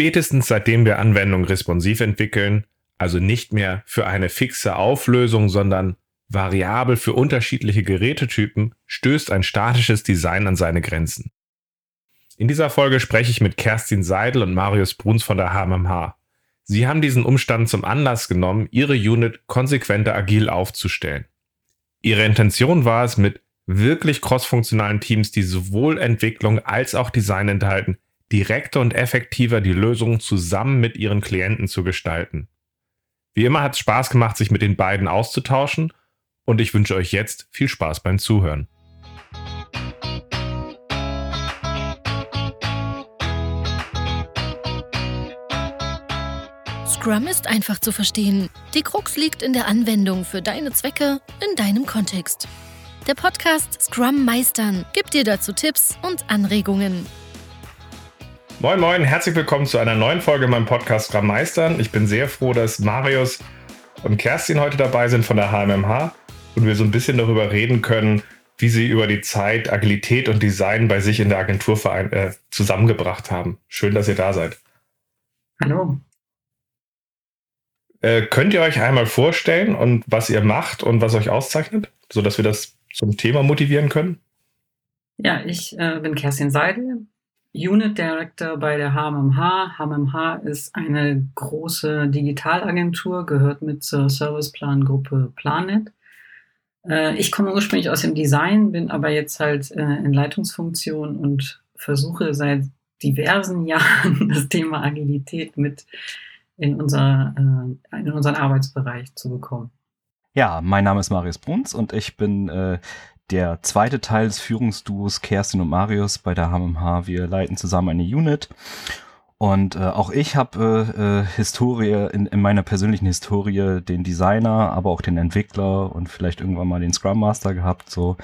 Spätestens seitdem wir Anwendungen responsiv entwickeln, also nicht mehr für eine fixe Auflösung, sondern variabel für unterschiedliche Gerätetypen, stößt ein statisches Design an seine Grenzen. In dieser Folge spreche ich mit Kerstin Seidel und Marius Bruns von der HMMH. Sie haben diesen Umstand zum Anlass genommen, ihre Unit konsequenter agil aufzustellen. Ihre Intention war es, mit wirklich crossfunktionalen Teams, die sowohl Entwicklung als auch Design enthalten, direkter und effektiver die Lösung zusammen mit ihren Klienten zu gestalten. Wie immer hat es Spaß gemacht, sich mit den beiden auszutauschen und ich wünsche euch jetzt viel Spaß beim Zuhören. Scrum ist einfach zu verstehen. Die Krux liegt in der Anwendung für deine Zwecke in deinem Kontext. Der Podcast Scrum Meistern gibt dir dazu Tipps und Anregungen. Moin Moin, herzlich willkommen zu einer neuen Folge in meinem Podcast Scrum Meistern. Ich bin sehr froh, dass Marius und Kerstin heute dabei sind von der HMMH und wir so ein bisschen darüber reden können, wie sie über die Zeit Agilität und Design bei sich in der Agentur äh, zusammengebracht haben. Schön, dass ihr da seid. Hallo. Äh, könnt ihr euch einmal vorstellen und was ihr macht und was euch auszeichnet, sodass wir das zum Thema motivieren können? Ja, ich äh, bin Kerstin Seidel, Unit Director bei der HMMH. HMMH ist eine große Digitalagentur, gehört mit zur Serviceplan-Gruppe Planet. Äh, ich komme ursprünglich aus dem Design, bin aber jetzt halt äh, in Leitungsfunktion und versuche seit diversen Jahren das Thema Agilität mit in, unser, äh, in unseren Arbeitsbereich zu bekommen. Ja, mein Name ist Marius Bruns und ich bin äh, der zweite Teil des Führungsduos Kerstin und Marius bei der HMH. Wir leiten zusammen eine Unit. Und äh, auch ich habe äh, äh, Historie in, in meiner persönlichen Historie den Designer, aber auch den Entwickler und vielleicht irgendwann mal den Scrum Master gehabt. So,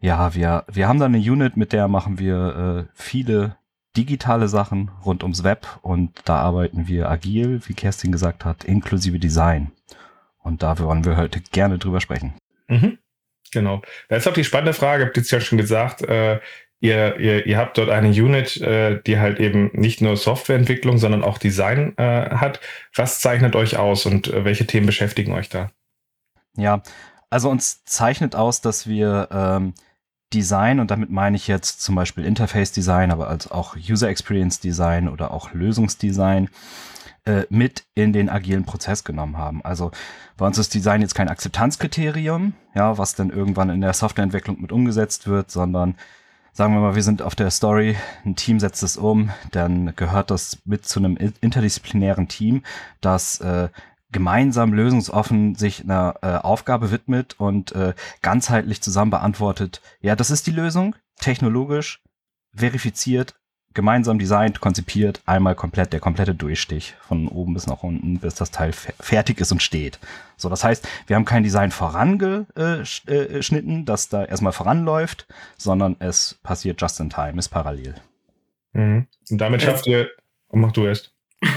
ja, wir wir haben da eine Unit, mit der machen wir äh, viele digitale Sachen rund ums Web und da arbeiten wir agil, wie Kerstin gesagt hat, inklusive Design. Und da wollen wir heute gerne drüber sprechen. Mhm. Genau. Da ist auch die spannende Frage, habt ihr jetzt ja schon gesagt, äh, ihr, ihr, ihr habt dort eine Unit, äh, die halt eben nicht nur Softwareentwicklung, sondern auch Design äh, hat. Was zeichnet euch aus und äh, welche Themen beschäftigen euch da? Ja, also uns zeichnet aus, dass wir ähm, Design, und damit meine ich jetzt zum Beispiel Interface Design, aber als auch User Experience Design oder auch Lösungsdesign, äh, mit in den agilen Prozess genommen haben. Also bei uns ist Design jetzt kein Akzeptanzkriterium, ja, was dann irgendwann in der Softwareentwicklung mit umgesetzt wird, sondern sagen wir mal, wir sind auf der Story, ein Team setzt es um, dann gehört das mit zu einem interdisziplinären Team, das äh, gemeinsam lösungsoffen sich einer äh, Aufgabe widmet und äh, ganzheitlich zusammen beantwortet, ja, das ist die Lösung, technologisch, verifiziert, gemeinsam designt, konzipiert, einmal komplett, der komplette Durchstich von oben bis nach unten, bis das Teil fertig ist und steht. So, das heißt, wir haben kein Design vorangeschnitten, das da erstmal voranläuft, sondern es passiert just in time, ist parallel. Mhm. Und damit schafft ihr, oh, mach du erst.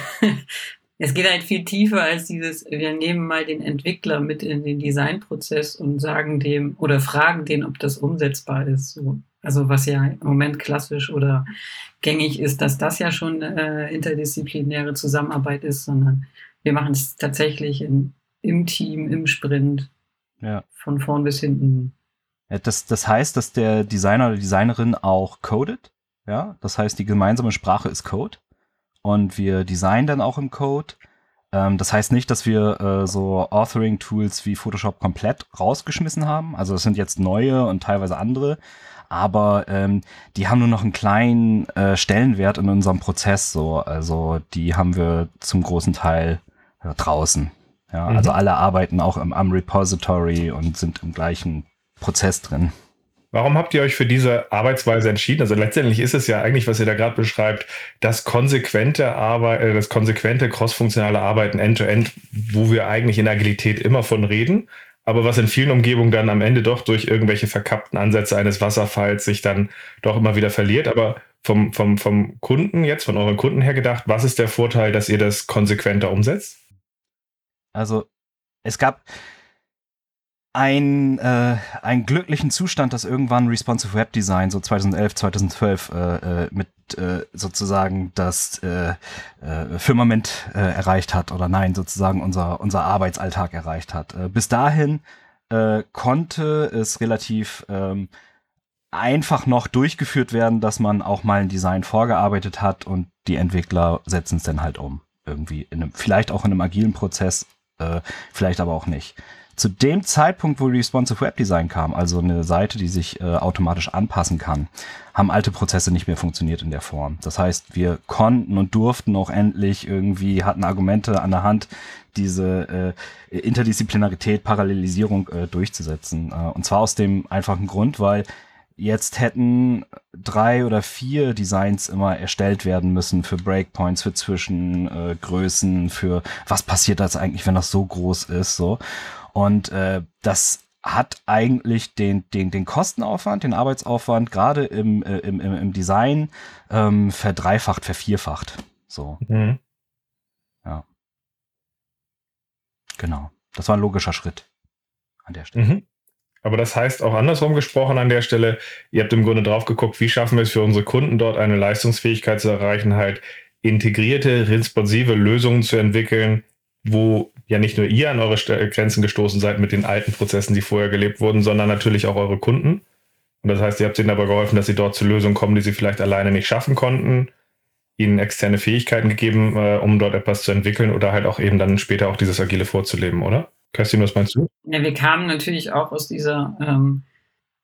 Es geht halt viel tiefer als dieses, wir nehmen mal den Entwickler mit in den Designprozess und sagen dem oder fragen den, ob das umsetzbar ist. So. Also was ja im Moment klassisch oder gängig ist, dass das ja schon äh, interdisziplinäre Zusammenarbeit ist, sondern wir machen es tatsächlich in, im Team, im Sprint, ja. von vorn bis hinten. Ja, das, das heißt, dass der Designer oder Designerin auch codet. Ja, das heißt, die gemeinsame Sprache ist Code und wir designen dann auch im Code. Ähm, das heißt nicht, dass wir äh, so Authoring-Tools wie Photoshop komplett rausgeschmissen haben. Also es sind jetzt neue und teilweise andere, aber ähm, die haben nur noch einen kleinen äh, Stellenwert in unserem Prozess. So, also die haben wir zum großen Teil äh, draußen. Ja, mhm. also alle arbeiten auch im, am Repository und sind im gleichen Prozess drin. Warum habt ihr euch für diese Arbeitsweise entschieden? Also letztendlich ist es ja eigentlich, was ihr da gerade beschreibt, das konsequente Arbeit, äh, das konsequente crossfunktionale Arbeiten end-to-end, -End, wo wir eigentlich in Agilität immer von reden aber was in vielen Umgebungen dann am Ende doch durch irgendwelche verkappten Ansätze eines Wasserfalls sich dann doch immer wieder verliert. Aber vom, vom, vom Kunden jetzt, von euren Kunden her gedacht, was ist der Vorteil, dass ihr das konsequenter umsetzt? Also es gab ein, äh, einen glücklichen Zustand, dass irgendwann Responsive Web Design so 2011, 2012 äh, äh, mit äh, sozusagen das äh, äh, Firmament äh, erreicht hat oder nein, sozusagen unser, unser Arbeitsalltag erreicht hat. Äh, bis dahin äh, konnte es relativ ähm, einfach noch durchgeführt werden, dass man auch mal ein Design vorgearbeitet hat und die Entwickler setzen es dann halt um. Irgendwie in einem, vielleicht auch in einem agilen Prozess, äh, vielleicht aber auch nicht. Zu dem Zeitpunkt, wo Responsive Web Design kam, also eine Seite, die sich äh, automatisch anpassen kann, haben alte Prozesse nicht mehr funktioniert in der Form. Das heißt, wir konnten und durften auch endlich irgendwie, hatten Argumente an der Hand, diese äh, Interdisziplinarität, Parallelisierung äh, durchzusetzen. Äh, und zwar aus dem einfachen Grund, weil jetzt hätten drei oder vier Designs immer erstellt werden müssen für Breakpoints, für Zwischengrößen, äh, für was passiert das eigentlich, wenn das so groß ist, so. Und äh, das hat eigentlich den, den, den Kostenaufwand, den Arbeitsaufwand gerade im, äh, im, im, im Design ähm, verdreifacht, vervierfacht. So. Mhm. Ja. Genau. Das war ein logischer Schritt an der Stelle. Mhm. Aber das heißt auch andersrum gesprochen an der Stelle, ihr habt im Grunde drauf geguckt, wie schaffen wir es für unsere Kunden dort eine Leistungsfähigkeit zu erreichen, halt integrierte, responsive Lösungen zu entwickeln, wo ja nicht nur ihr an eure Grenzen gestoßen seid mit den alten Prozessen, die vorher gelebt wurden, sondern natürlich auch eure Kunden. Und das heißt, ihr habt ihnen aber geholfen, dass sie dort zu Lösungen kommen, die sie vielleicht alleine nicht schaffen konnten, ihnen externe Fähigkeiten gegeben, äh, um dort etwas zu entwickeln oder halt auch eben dann später auch dieses Agile vorzuleben, oder? Kerstin, was meinst du? Ja, wir kamen natürlich auch aus dieser ähm,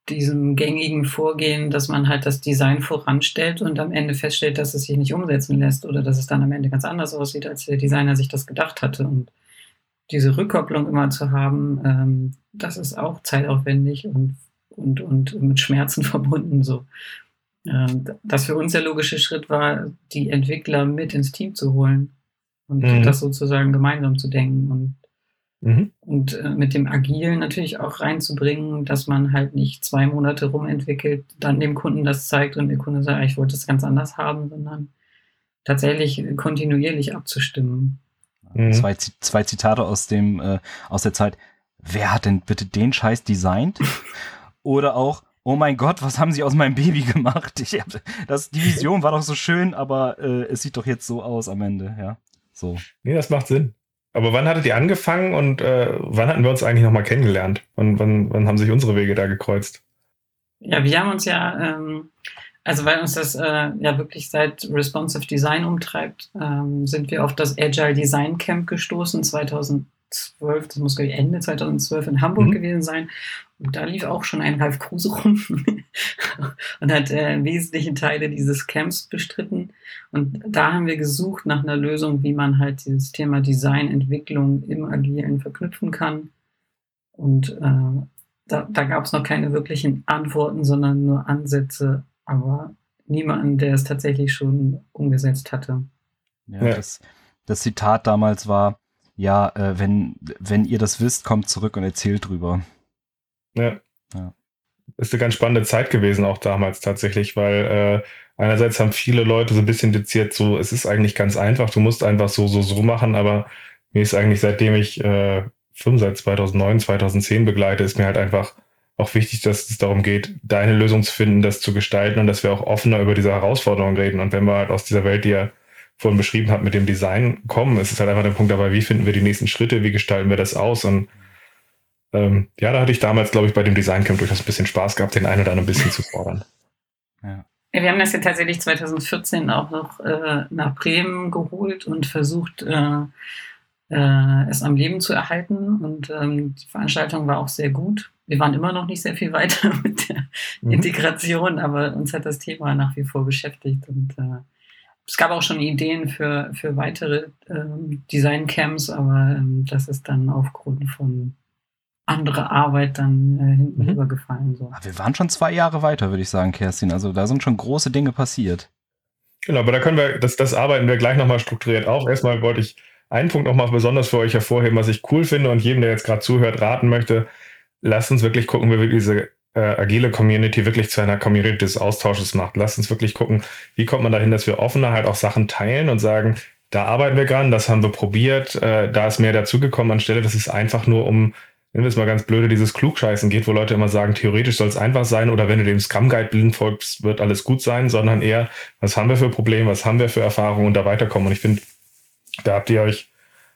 diesem gängigen Vorgehen, dass man halt das Design voranstellt und am Ende feststellt, dass es sich nicht umsetzen lässt oder dass es dann am Ende ganz anders aussieht, als der Designer sich das gedacht hatte. Und diese Rückkopplung immer zu haben, ähm, das ist auch zeitaufwendig und, und, und mit Schmerzen verbunden. So. Ähm, das für uns der logische Schritt war, die Entwickler mit ins Team zu holen und mhm. das sozusagen gemeinsam zu denken. Und Mhm. Und äh, mit dem Agilen natürlich auch reinzubringen, dass man halt nicht zwei Monate rumentwickelt, dann dem Kunden das zeigt und der Kunde sagt, ich wollte es ganz anders haben, sondern tatsächlich kontinuierlich abzustimmen. Mhm. Zwei, zwei Zitate aus dem äh, aus der Zeit. Wer hat denn bitte den Scheiß designt? Oder auch, oh mein Gott, was haben sie aus meinem Baby gemacht? Ich hab, das, die Vision war doch so schön, aber äh, es sieht doch jetzt so aus am Ende, ja. So. Nee, das macht Sinn. Aber wann hattet ihr angefangen und äh, wann hatten wir uns eigentlich nochmal kennengelernt? Wann, wann, wann haben sich unsere Wege da gekreuzt? Ja, wir haben uns ja, ähm, also weil uns das äh, ja wirklich seit Responsive Design umtreibt, ähm, sind wir auf das Agile Design Camp gestoßen 2000 2012, das muss Ende 2012 in Hamburg mhm. gewesen sein. Und da lief auch schon ein Ralf Kruse rum und hat äh, wesentliche Teile dieses Camps bestritten. Und da haben wir gesucht nach einer Lösung, wie man halt dieses Thema Design, Entwicklung im Agilen verknüpfen kann. Und äh, da, da gab es noch keine wirklichen Antworten, sondern nur Ansätze, aber niemanden, der es tatsächlich schon umgesetzt hatte. Ja, ja. Das, das Zitat damals war, ja, äh, wenn, wenn ihr das wisst, kommt zurück und erzählt drüber. Ja. ja. Ist eine ganz spannende Zeit gewesen, auch damals tatsächlich, weil äh, einerseits haben viele Leute so ein bisschen diziert, so, es ist eigentlich ganz einfach, du musst einfach so, so, so machen, aber mir ist eigentlich, seitdem ich äh, Firmen seit 2009, 2010 begleite, ist mir halt einfach auch wichtig, dass es darum geht, deine Lösung zu finden, das zu gestalten und dass wir auch offener über diese Herausforderungen reden. Und wenn wir halt aus dieser Welt, die ja vorhin beschrieben habe, mit dem Design kommen. Es ist halt einfach der Punkt dabei, wie finden wir die nächsten Schritte, wie gestalten wir das aus und ähm, ja, da hatte ich damals, glaube ich, bei dem Designcamp durchaus ein bisschen Spaß gehabt, den einen oder anderen ein bisschen zu fordern. Ja. Wir haben das ja tatsächlich 2014 auch noch äh, nach Bremen geholt und versucht, äh, äh, es am Leben zu erhalten. Und ähm, die Veranstaltung war auch sehr gut. Wir waren immer noch nicht sehr viel weiter mit der mhm. Integration, aber uns hat das Thema nach wie vor beschäftigt und äh, es gab auch schon Ideen für, für weitere ähm, Design-Camps, aber ähm, das ist dann aufgrund von anderer Arbeit dann äh, hinten mhm. übergefallen. So. Wir waren schon zwei Jahre weiter, würde ich sagen, Kerstin. Also da sind schon große Dinge passiert. Genau, aber da können wir, das, das arbeiten wir gleich nochmal strukturiert auf. Erstmal wollte ich einen Punkt nochmal besonders für euch hervorheben, was ich cool finde und jedem, der jetzt gerade zuhört, raten möchte. Lasst uns wirklich gucken, wie wir diese äh, agile Community wirklich zu einer Community des Austausches macht. Lasst uns wirklich gucken, wie kommt man dahin, dass wir offener halt auch Sachen teilen und sagen, da arbeiten wir dran, das haben wir probiert, äh, da ist mehr dazugekommen, anstelle, dass es einfach nur um nennen wir es mal ganz blöde, dieses Klugscheißen geht, wo Leute immer sagen, theoretisch soll es einfach sein oder wenn du dem Scrum Guide blind folgst, wird alles gut sein, sondern eher, was haben wir für Probleme, was haben wir für Erfahrungen und da weiterkommen. Und ich finde, da habt ihr euch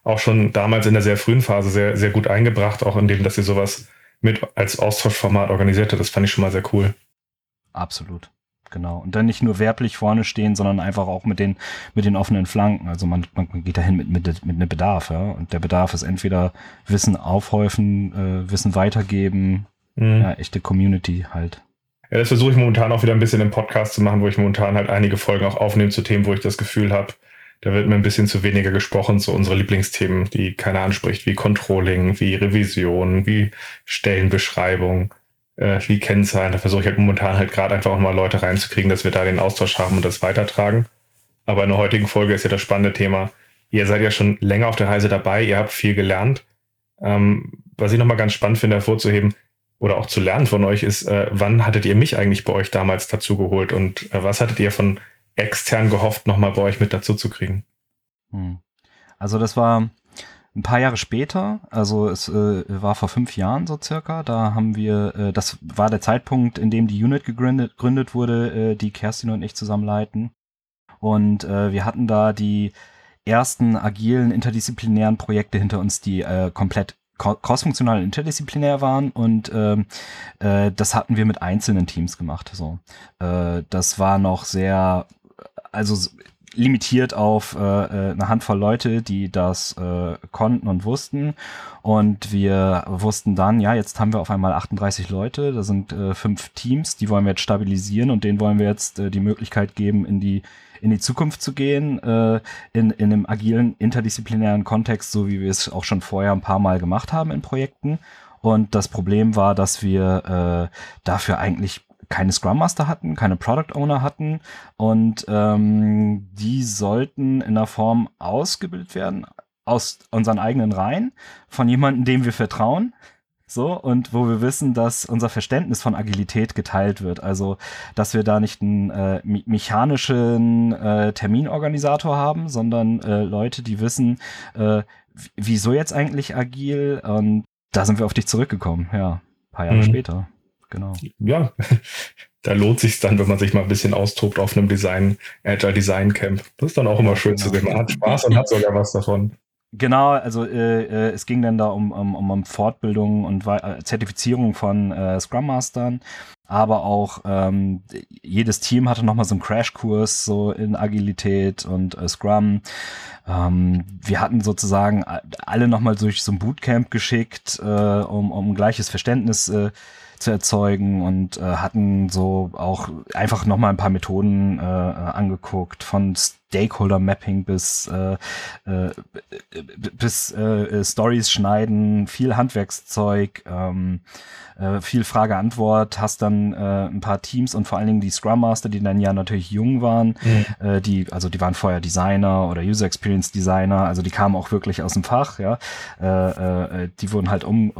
auch schon damals in der sehr frühen Phase sehr, sehr gut eingebracht, auch indem, dass ihr sowas mit als Austauschformat organisiert habt. Das fand ich schon mal sehr cool. Absolut. Genau. Und dann nicht nur werblich vorne stehen, sondern einfach auch mit den, mit den offenen Flanken. Also man, man geht dahin mit, mit, mit einem Bedarf, ja. Und der Bedarf ist entweder Wissen aufhäufen, äh, Wissen weitergeben, mhm. ja, echte Community halt. Ja, das versuche ich momentan auch wieder ein bisschen im Podcast zu machen, wo ich momentan halt einige Folgen auch aufnehme zu Themen, wo ich das Gefühl habe, da wird mir ein bisschen zu weniger gesprochen zu unsere Lieblingsthemen, die keiner anspricht, wie Controlling, wie Revision, wie Stellenbeschreibung, äh, wie Kennzahlen. Da versuche ich halt momentan halt gerade einfach auch mal Leute reinzukriegen, dass wir da den Austausch haben und das weitertragen. Aber in der heutigen Folge ist ja das spannende Thema. Ihr seid ja schon länger auf der Reise dabei, ihr habt viel gelernt. Ähm, was ich nochmal ganz spannend finde hervorzuheben oder auch zu lernen von euch ist, äh, wann hattet ihr mich eigentlich bei euch damals dazu geholt und äh, was hattet ihr von extern gehofft, nochmal bei euch mit dazu zu kriegen? Hm. Also das war ein paar Jahre später, also es äh, war vor fünf Jahren so circa, da haben wir, äh, das war der Zeitpunkt, in dem die Unit gegründet, gegründet wurde, äh, die Kerstin und ich zusammen leiten. Und äh, wir hatten da die ersten agilen interdisziplinären Projekte hinter uns, die äh, komplett crossfunktional und interdisziplinär waren und ähm, äh, das hatten wir mit einzelnen Teams gemacht. So, das war noch sehr also limitiert auf äh, äh, eine Handvoll Leute, die das äh, konnten und wussten. Und wir wussten dann, ja, jetzt haben wir auf einmal 38 Leute, da sind äh, fünf Teams, die wollen wir jetzt stabilisieren und denen wollen wir jetzt äh, die Möglichkeit geben, in die in die Zukunft zu gehen, äh, in, in einem agilen, interdisziplinären Kontext, so wie wir es auch schon vorher ein paar Mal gemacht haben in Projekten. Und das Problem war, dass wir äh, dafür eigentlich keine Scrum Master hatten, keine Product Owner hatten und ähm, die sollten in der Form ausgebildet werden aus unseren eigenen Reihen von jemandem, dem wir vertrauen. So, und wo wir wissen, dass unser Verständnis von Agilität geteilt wird. Also, dass wir da nicht einen äh, mechanischen äh, Terminorganisator haben, sondern äh, Leute, die wissen, äh, wieso jetzt eigentlich agil. Und da sind wir auf dich zurückgekommen, ja, paar Jahre mhm. später genau. Ja, da lohnt sich dann, wenn man sich mal ein bisschen austobt auf einem Design, Agile Design Camp. Das ist dann auch immer schön genau. zu sehen. Man hat Spaß und hat sogar was davon. Genau, also äh, äh, es ging dann da um, um, um Fortbildung und äh, Zertifizierung von äh, Scrum Mastern, aber auch ähm, jedes Team hatte nochmal so einen Crashkurs so in Agilität und äh, Scrum. Ähm, wir hatten sozusagen alle nochmal durch so ein Bootcamp geschickt, äh, um, um ein gleiches Verständnis äh, zu erzeugen und äh, hatten so auch einfach nochmal ein paar Methoden äh, angeguckt, von Stakeholder Mapping bis, äh, äh, bis äh, Stories schneiden, viel Handwerkszeug, ähm, äh, viel Frage-Antwort, hast dann äh, ein paar Teams und vor allen Dingen die Scrum Master, die dann ja natürlich jung waren, mhm. äh, die, also die waren vorher Designer oder User Experience Designer, also die kamen auch wirklich aus dem Fach, ja. Die wurden halt um,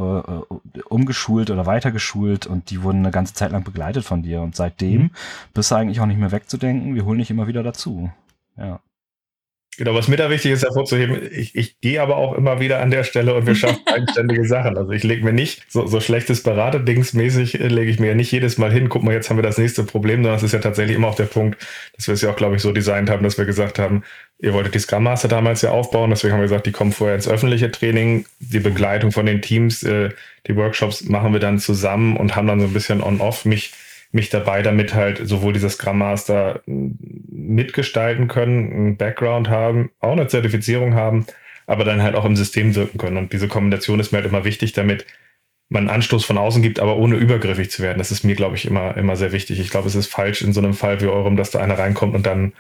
umgeschult oder weitergeschult und die wurden eine ganze Zeit lang begleitet von dir. Und seitdem mhm. bist du eigentlich auch nicht mehr wegzudenken, wir holen dich immer wieder dazu. Ja. Genau, was mir da wichtig ist hervorzuheben, ich, ich gehe aber auch immer wieder an der Stelle und wir schaffen eigenständige Sachen. Also ich lege mir nicht so, so schlechtes Beratedingsmäßig, äh, lege ich mir ja nicht jedes Mal hin, guck mal, jetzt haben wir das nächste Problem, sondern es ist ja tatsächlich immer auch der Punkt, dass wir es ja auch, glaube ich, so designt haben, dass wir gesagt haben, ihr wolltet die Scrum Master damals ja aufbauen, deswegen haben wir gesagt, die kommen vorher ins öffentliche Training, die Begleitung von den Teams, äh, die Workshops machen wir dann zusammen und haben dann so ein bisschen on-off mich mich dabei, damit halt sowohl dieser Scrum Master mitgestalten können, einen Background haben, auch eine Zertifizierung haben, aber dann halt auch im System wirken können. Und diese Kombination ist mir halt immer wichtig, damit man einen Anstoß von außen gibt, aber ohne übergriffig zu werden. Das ist mir, glaube ich, immer, immer sehr wichtig. Ich glaube, es ist falsch in so einem Fall wie eurem, dass da einer reinkommt und dann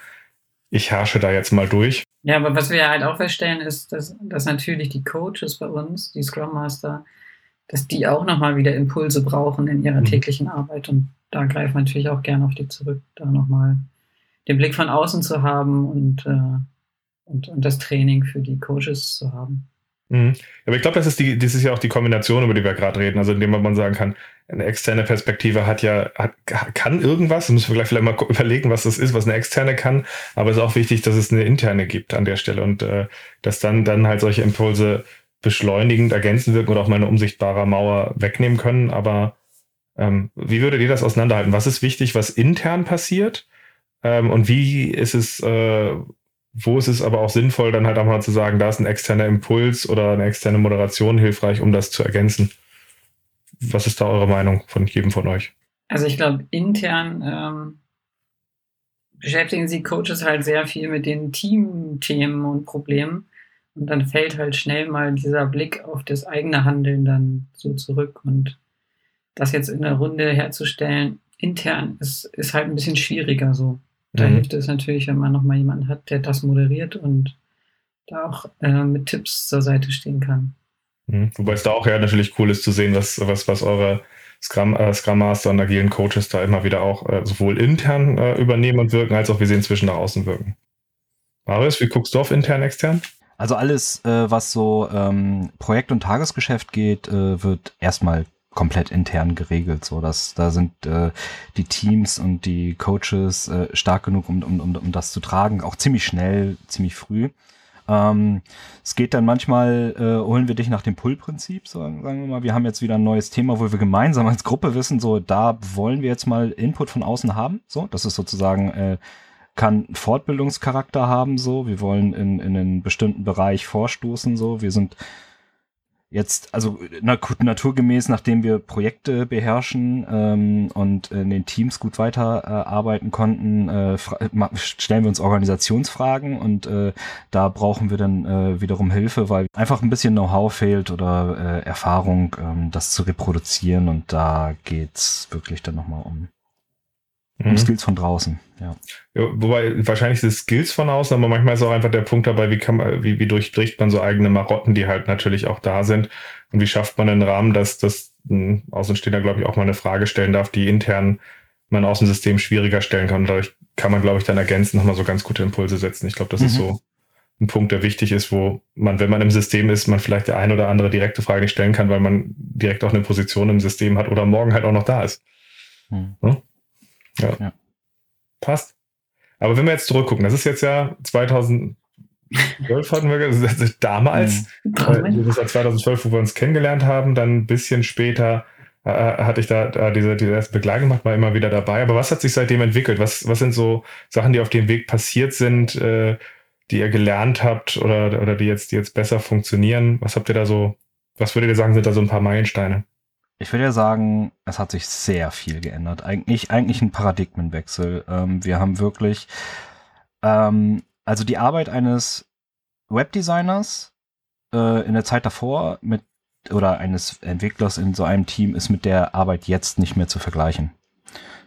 ich herrsche da jetzt mal durch. Ja, aber was wir halt auch feststellen, ist, dass, dass natürlich die Coaches bei uns, die Scrum Master, dass die auch nochmal wieder Impulse brauchen in ihrer mhm. täglichen Arbeit. Und da greifen wir natürlich auch gerne auf die zurück, da nochmal den Blick von außen zu haben und, äh, und, und das Training für die Coaches zu haben. Mhm. Aber ich glaube, das ist das ist ja auch die Kombination, über die wir gerade reden. Also indem man sagen kann, eine externe Perspektive hat ja, hat, kann irgendwas, müssen wir gleich vielleicht mal überlegen, was das ist, was eine externe kann, aber es ist auch wichtig, dass es eine interne gibt an der Stelle und äh, dass dann, dann halt solche Impulse beschleunigend, ergänzend wirken oder auch mal eine unsichtbare Mauer wegnehmen können. Aber ähm, wie würdet ihr das auseinanderhalten? Was ist wichtig, was intern passiert? Ähm, und wie ist es, äh, wo ist es aber auch sinnvoll, dann halt auch mal zu sagen, da ist ein externer Impuls oder eine externe Moderation hilfreich, um das zu ergänzen? Was ist da eure Meinung von jedem von euch? Also ich glaube, intern ähm, beschäftigen sich Coaches halt sehr viel mit den Teamthemen und Problemen. Und dann fällt halt schnell mal dieser Blick auf das eigene Handeln dann so zurück. Und das jetzt in der Runde herzustellen, intern, ist, ist halt ein bisschen schwieriger so. Da mhm. hilft es natürlich, wenn man nochmal jemanden hat, der das moderiert und da auch äh, mit Tipps zur Seite stehen kann. Mhm. Wobei es da auch ja natürlich cool ist zu sehen, was, was, was eure Scrum, äh, Scrum Master und agilen Coaches da immer wieder auch äh, sowohl intern äh, übernehmen und wirken, als auch wie sie inzwischen nach außen wirken. Marius, wie guckst du auf intern, extern? Also alles, äh, was so ähm, Projekt- und Tagesgeschäft geht, äh, wird erstmal komplett intern geregelt. So, dass da sind äh, die Teams und die Coaches äh, stark genug, um, um, um, um das zu tragen, auch ziemlich schnell, ziemlich früh. Ähm, es geht dann manchmal, äh, holen wir dich nach dem Pull-Prinzip, so, sagen wir mal, wir haben jetzt wieder ein neues Thema, wo wir gemeinsam als Gruppe wissen, so, da wollen wir jetzt mal Input von außen haben, so, das ist sozusagen, äh, kann Fortbildungscharakter haben, so, wir wollen in, in einen bestimmten Bereich vorstoßen, so, wir sind jetzt, also na, naturgemäß, nachdem wir Projekte beherrschen ähm, und in den Teams gut weiterarbeiten äh, konnten, äh, stellen wir uns Organisationsfragen und äh, da brauchen wir dann äh, wiederum Hilfe, weil einfach ein bisschen Know-how fehlt oder äh, Erfahrung, ähm, das zu reproduzieren und da geht's wirklich dann nochmal um um mhm. Skills von draußen, ja. ja. Wobei wahrscheinlich sind Skills von außen, aber manchmal ist auch einfach der Punkt dabei, wie kann man, wie, wie durchbricht man so eigene Marotten, die halt natürlich auch da sind. Und wie schafft man einen Rahmen, dass das ein Außenstehender, glaube ich, auch mal eine Frage stellen darf, die intern man aus dem System schwieriger stellen kann. Und dadurch kann man, glaube ich, dann ergänzend nochmal so ganz gute Impulse setzen. Ich glaube, das mhm. ist so ein Punkt, der wichtig ist, wo man, wenn man im System ist, man vielleicht der ein oder andere direkte Frage nicht stellen kann, weil man direkt auch eine Position im System hat oder morgen halt auch noch da ist. Mhm. Ja? Ja. ja. Passt. Aber wenn wir jetzt zurückgucken, das ist jetzt ja 2012 hatten wir, also damals, mhm. äh, das war 2012, wo wir uns kennengelernt haben, dann ein bisschen später äh, hatte ich da, da diese, diese erste Begleitung gemacht, war immer wieder dabei. Aber was hat sich seitdem entwickelt? Was, was sind so Sachen, die auf dem Weg passiert sind, äh, die ihr gelernt habt oder, oder die jetzt, die jetzt besser funktionieren? Was habt ihr da so, was würdet ihr sagen, sind da so ein paar Meilensteine? Ich würde ja sagen, es hat sich sehr viel geändert. Eigentlich, eigentlich ein Paradigmenwechsel. Ähm, wir haben wirklich, ähm, also die Arbeit eines Webdesigners äh, in der Zeit davor mit oder eines Entwicklers in so einem Team ist mit der Arbeit jetzt nicht mehr zu vergleichen.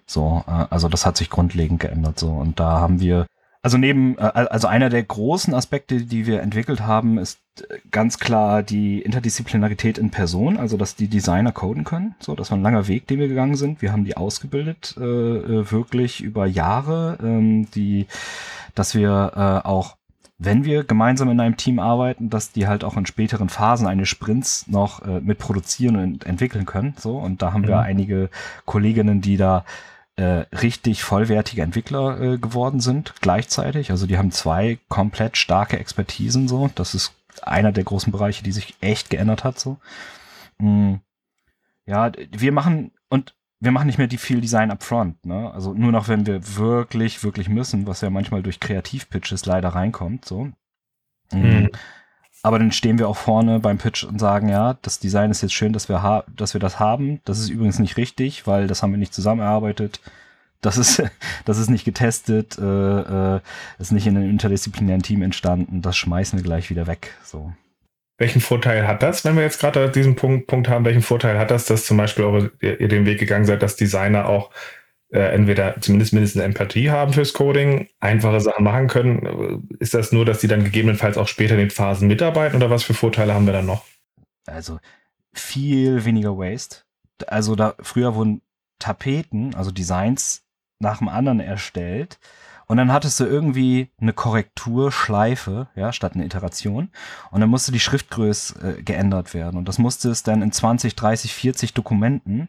So, äh, also das hat sich grundlegend geändert so und da haben wir also neben, äh, also einer der großen Aspekte, die wir entwickelt haben, ist ganz klar die Interdisziplinarität in Person, also dass die Designer coden können. So, das war ein langer Weg, den wir gegangen sind. Wir haben die ausgebildet, äh, äh wirklich über Jahre, ähm, die, dass wir äh, auch wenn wir gemeinsam in einem Team arbeiten, dass die halt auch in späteren Phasen eines Sprints noch äh, mit produzieren und entwickeln können. So, und da haben mhm. wir einige Kolleginnen, die da äh, richtig vollwertige Entwickler äh, geworden sind gleichzeitig. Also die haben zwei komplett starke Expertisen so. Das ist einer der großen Bereiche, die sich echt geändert hat so. Mhm. Ja, wir machen und wir machen nicht mehr die viel Design upfront, ne? Also nur noch, wenn wir wirklich, wirklich müssen, was ja manchmal durch Kreativpitches leider reinkommt, so. Mhm. Aber dann stehen wir auch vorne beim Pitch und sagen, ja, das Design ist jetzt schön, dass wir, dass wir das haben. Das ist übrigens nicht richtig, weil das haben wir nicht zusammengearbeitet. Das ist, das ist nicht getestet, äh, äh, ist nicht in einem interdisziplinären Team entstanden. Das schmeißen wir gleich wieder weg. So. Welchen Vorteil hat das, wenn wir jetzt gerade diesen Punkt, Punkt haben? Welchen Vorteil hat das, dass zum Beispiel eure, ihr den Weg gegangen seid, dass Designer auch äh, entweder zumindest mindestens eine Empathie haben fürs Coding, einfache Sachen machen können. Ist das nur, dass die dann gegebenenfalls auch später in den Phasen mitarbeiten oder was für Vorteile haben wir dann noch? Also viel weniger Waste. Also da früher wurden Tapeten, also Designs nach dem anderen erstellt und dann hattest du irgendwie eine Korrekturschleife, ja, statt eine Iteration. Und dann musste die Schriftgröße äh, geändert werden. Und das musste es dann in 20, 30, 40 Dokumenten,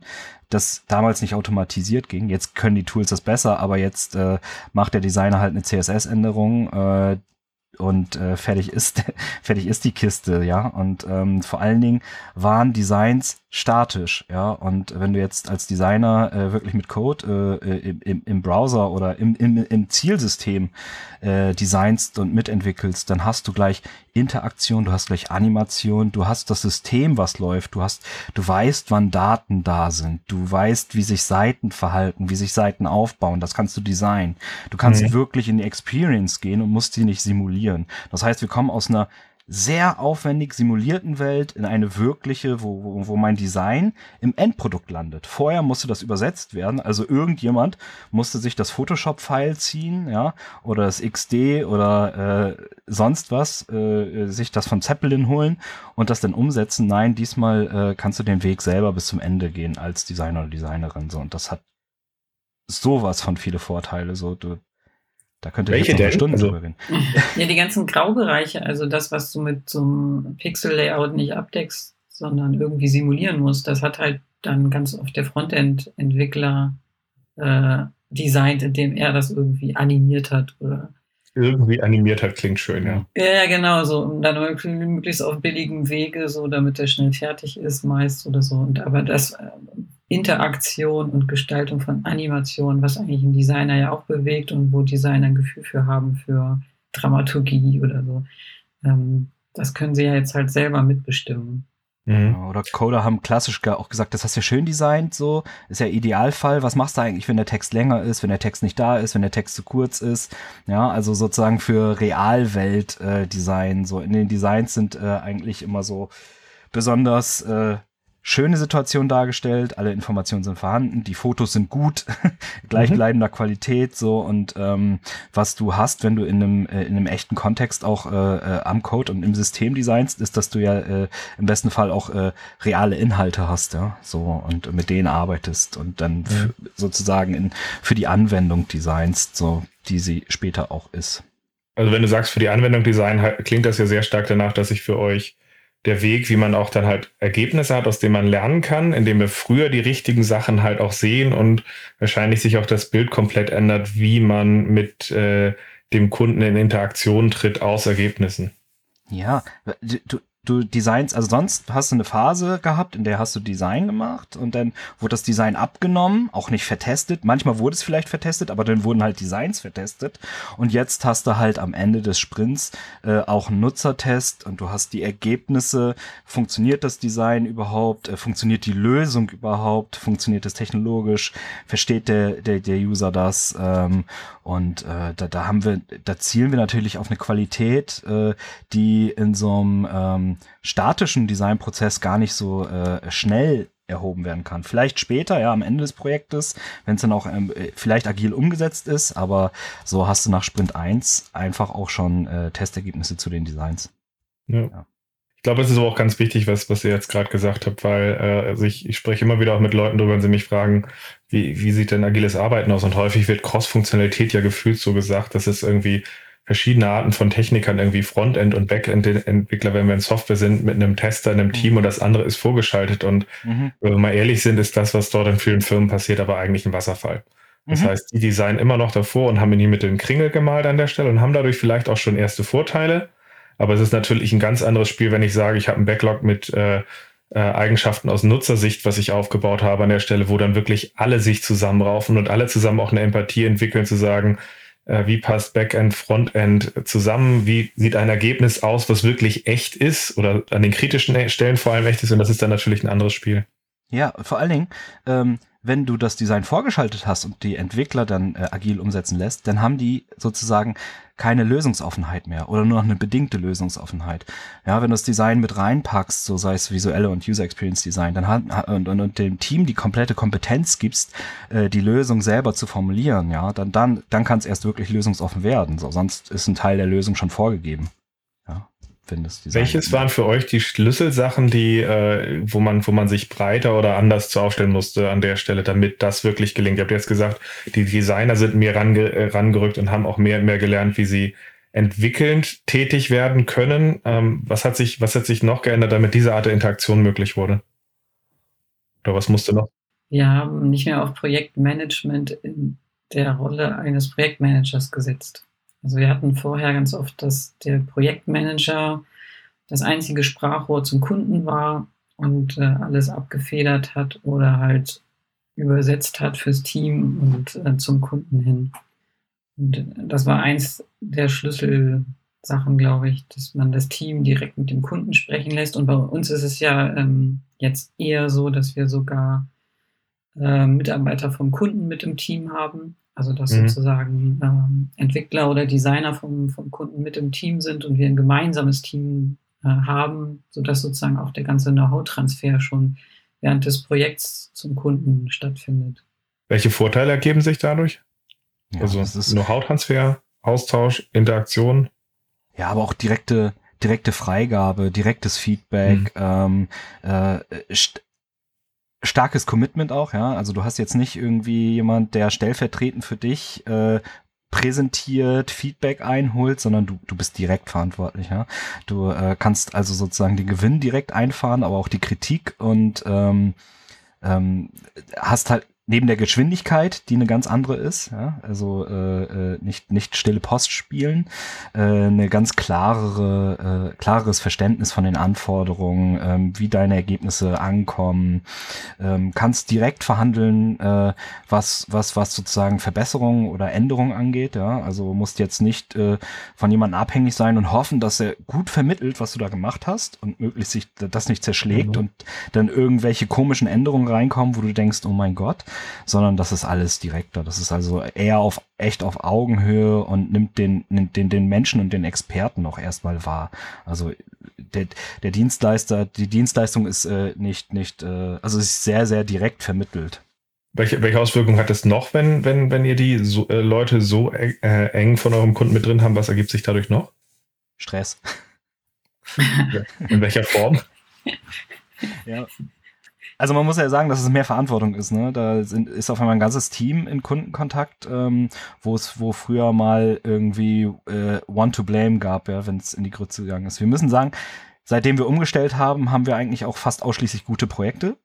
das damals nicht automatisiert ging. Jetzt können die Tools das besser, aber jetzt äh, macht der Designer halt eine CSS-Änderung, äh, und äh, fertig ist fertig ist die Kiste, ja. Und ähm, vor allen Dingen waren Designs statisch, ja. Und wenn du jetzt als Designer äh, wirklich mit Code äh, im, im Browser oder im, im, im Zielsystem äh, designst und mitentwickelst, dann hast du gleich Interaktion, du hast gleich Animation, du hast das System, was läuft, du hast, du weißt, wann Daten da sind, du weißt, wie sich Seiten verhalten, wie sich Seiten aufbauen, das kannst du designen. Du kannst mhm. wirklich in die Experience gehen und musst die nicht simulieren. Das heißt, wir kommen aus einer sehr aufwendig simulierten Welt in eine wirkliche, wo, wo, wo mein Design im Endprodukt landet. Vorher musste das übersetzt werden, also irgendjemand musste sich das Photoshop-File ziehen, ja, oder das XD oder äh, sonst was, äh, sich das von Zeppelin holen und das dann umsetzen. Nein, diesmal äh, kannst du den Weg selber bis zum Ende gehen als Designer oder Designerin. So, und das hat sowas von viele Vorteile. So, du, da könnte Welche ich jetzt noch Stunden also, drüber reden. Ja, die ganzen Graubereiche, also das, was du mit so einem Pixel-Layout nicht abdeckst, sondern irgendwie simulieren musst, das hat halt dann ganz oft der Frontend-Entwickler äh, designt, indem er das irgendwie animiert hat oder irgendwie animiert hat, klingt schön, ja. Ja, genau, so und dann möglichst auf billigem Wege, so damit er schnell fertig ist, meist oder so. Und aber das Interaktion und Gestaltung von Animation, was eigentlich ein Designer ja auch bewegt und wo Designer ein Gefühl für haben, für Dramaturgie oder so. Ähm, das können sie ja jetzt halt selber mitbestimmen. Mhm. Oder Coder haben klassisch auch gesagt, das hast du ja schön designt, so, ist ja Idealfall. Was machst du eigentlich, wenn der Text länger ist, wenn der Text nicht da ist, wenn der Text zu kurz ist? Ja, also sozusagen für Realwelt-Design. Äh, so in den Designs sind äh, eigentlich immer so besonders äh, schöne Situation dargestellt, alle Informationen sind vorhanden, die Fotos sind gut, gleichbleibender mhm. Qualität so und ähm, was du hast, wenn du in einem, äh, in einem echten Kontext auch äh, äh, am Code und im System designst, ist, dass du ja äh, im besten Fall auch äh, reale Inhalte hast, ja, so und mit denen arbeitest und dann mhm. sozusagen in, für die Anwendung designst, so die sie später auch ist. Also wenn du sagst für die Anwendung Design, klingt das ja sehr stark danach, dass ich für euch der Weg, wie man auch dann halt Ergebnisse hat, aus denen man lernen kann, indem wir früher die richtigen Sachen halt auch sehen und wahrscheinlich sich auch das Bild komplett ändert, wie man mit äh, dem Kunden in Interaktion tritt aus Ergebnissen. Ja, du, du designst, also sonst hast du eine Phase gehabt, in der hast du Design gemacht und dann wurde das Design abgenommen, auch nicht vertestet. Manchmal wurde es vielleicht vertestet, aber dann wurden halt Designs vertestet. Und jetzt hast du halt am Ende des Sprints äh, auch einen Nutzertest und du hast die Ergebnisse. Funktioniert das Design überhaupt? Äh, funktioniert die Lösung überhaupt? Funktioniert es technologisch? Versteht der, der, der User das? Ähm, und äh, da, da haben wir, da zielen wir natürlich auf eine Qualität, äh, die in so einem ähm, statischen Designprozess gar nicht so äh, schnell erhoben werden kann. Vielleicht später, ja, am Ende des Projektes, wenn es dann auch ähm, vielleicht agil umgesetzt ist, aber so hast du nach Sprint 1 einfach auch schon äh, Testergebnisse zu den Designs. Ja. ja. Ich glaube, es ist auch ganz wichtig, was, was ihr jetzt gerade gesagt habt, weil äh, also ich, ich spreche immer wieder auch mit Leuten drüber, wenn sie mich fragen, wie, wie sieht denn agiles Arbeiten aus? Und häufig wird Cross-Funktionalität ja gefühlt so gesagt, dass es irgendwie verschiedene Arten von Technikern, irgendwie Frontend- und Backend-Entwickler, wenn wir in Software sind, mit einem Tester, einem Team und das andere ist vorgeschaltet. Und mhm. wenn wir mal ehrlich sind, ist das, was dort in vielen Firmen passiert, aber eigentlich ein Wasserfall. Das mhm. heißt, die designen immer noch davor und haben ihn mit dem Kringel gemalt an der Stelle und haben dadurch vielleicht auch schon erste Vorteile. Aber es ist natürlich ein ganz anderes Spiel, wenn ich sage, ich habe einen Backlog mit äh, äh, Eigenschaften aus Nutzersicht, was ich aufgebaut habe an der Stelle, wo dann wirklich alle sich zusammenraufen und alle zusammen auch eine Empathie entwickeln, zu sagen, wie passt Backend, Frontend zusammen, wie sieht ein Ergebnis aus, was wirklich echt ist oder an den kritischen Stellen vor allem echt ist und das ist dann natürlich ein anderes Spiel. Ja, vor allen Dingen, ähm, wenn du das Design vorgeschaltet hast und die Entwickler dann äh, agil umsetzen lässt, dann haben die sozusagen keine Lösungsoffenheit mehr oder nur noch eine bedingte Lösungsoffenheit. Ja, wenn du das Design mit reinpackst, so sei es visuelle und User Experience Design, dann hat und, und, und dem Team die komplette Kompetenz gibst, äh, die Lösung selber zu formulieren, ja, dann dann dann kann es erst wirklich lösungsoffen werden. So, sonst ist ein Teil der Lösung schon vorgegeben findest. Welches waren für euch die Schlüsselsachen, die, äh, wo man, wo man sich breiter oder anders zu aufstellen musste an der Stelle, damit das wirklich gelingt? Ihr habt jetzt gesagt, die Designer sind mehr range, äh, rangerückt und haben auch mehr und mehr gelernt, wie sie entwickelnd tätig werden können. Ähm, was hat sich, was hat sich noch geändert, damit diese Art der Interaktion möglich wurde? Oder was musste noch? Wir haben nicht mehr auf Projektmanagement in der Rolle eines Projektmanagers gesetzt. Also wir hatten vorher ganz oft, dass der Projektmanager das einzige Sprachrohr zum Kunden war und äh, alles abgefedert hat oder halt übersetzt hat fürs Team und äh, zum Kunden hin. Und das war eins der Schlüsselsachen, glaube ich, dass man das Team direkt mit dem Kunden sprechen lässt. Und bei uns ist es ja ähm, jetzt eher so, dass wir sogar äh, Mitarbeiter vom Kunden mit im Team haben. Also dass mhm. sozusagen ähm, Entwickler oder Designer vom, vom Kunden mit im Team sind und wir ein gemeinsames Team äh, haben, sodass sozusagen auch der ganze Know-how-Transfer schon während des Projekts zum Kunden stattfindet. Welche Vorteile ergeben sich dadurch? Ja, also Know-how-Transfer, Austausch, Interaktion. Ja, aber auch direkte, direkte Freigabe, direktes Feedback, mhm. ähm, äh, st starkes Commitment auch, ja. Also du hast jetzt nicht irgendwie jemand, der stellvertretend für dich äh, präsentiert, Feedback einholt, sondern du, du bist direkt verantwortlich. Ja? Du äh, kannst also sozusagen den Gewinn direkt einfahren, aber auch die Kritik und ähm, ähm, hast halt neben der Geschwindigkeit, die eine ganz andere ist, ja, also äh, äh, nicht, nicht stille Post spielen, äh, eine ganz klarere, äh, klareres Verständnis von den Anforderungen, ähm, wie deine Ergebnisse ankommen, ähm, kannst direkt verhandeln, äh, was, was, was sozusagen Verbesserungen oder Änderungen angeht, ja, also musst jetzt nicht äh, von jemandem abhängig sein und hoffen, dass er gut vermittelt, was du da gemacht hast und möglichst sich das nicht zerschlägt mhm. und dann irgendwelche komischen Änderungen reinkommen, wo du denkst, oh mein Gott, sondern das ist alles direkter. Das ist also eher auf echt auf Augenhöhe und nimmt den, nimmt den, den Menschen und den Experten noch erstmal wahr. Also der, der Dienstleister, die Dienstleistung ist äh, nicht, nicht, äh, also ist sehr, sehr direkt vermittelt. Welche, welche Auswirkungen hat es noch, wenn, wenn, wenn ihr die so, äh, Leute so äh, eng von eurem Kunden mit drin haben? Was ergibt sich dadurch noch? Stress. In welcher Form? ja, also man muss ja sagen, dass es mehr Verantwortung ist. Ne? Da sind, ist auf einmal ein ganzes Team in Kundenkontakt, ähm, wo es, wo früher mal irgendwie äh, One to Blame gab, ja, wenn es in die Grütze gegangen ist. Wir müssen sagen, seitdem wir umgestellt haben, haben wir eigentlich auch fast ausschließlich gute Projekte.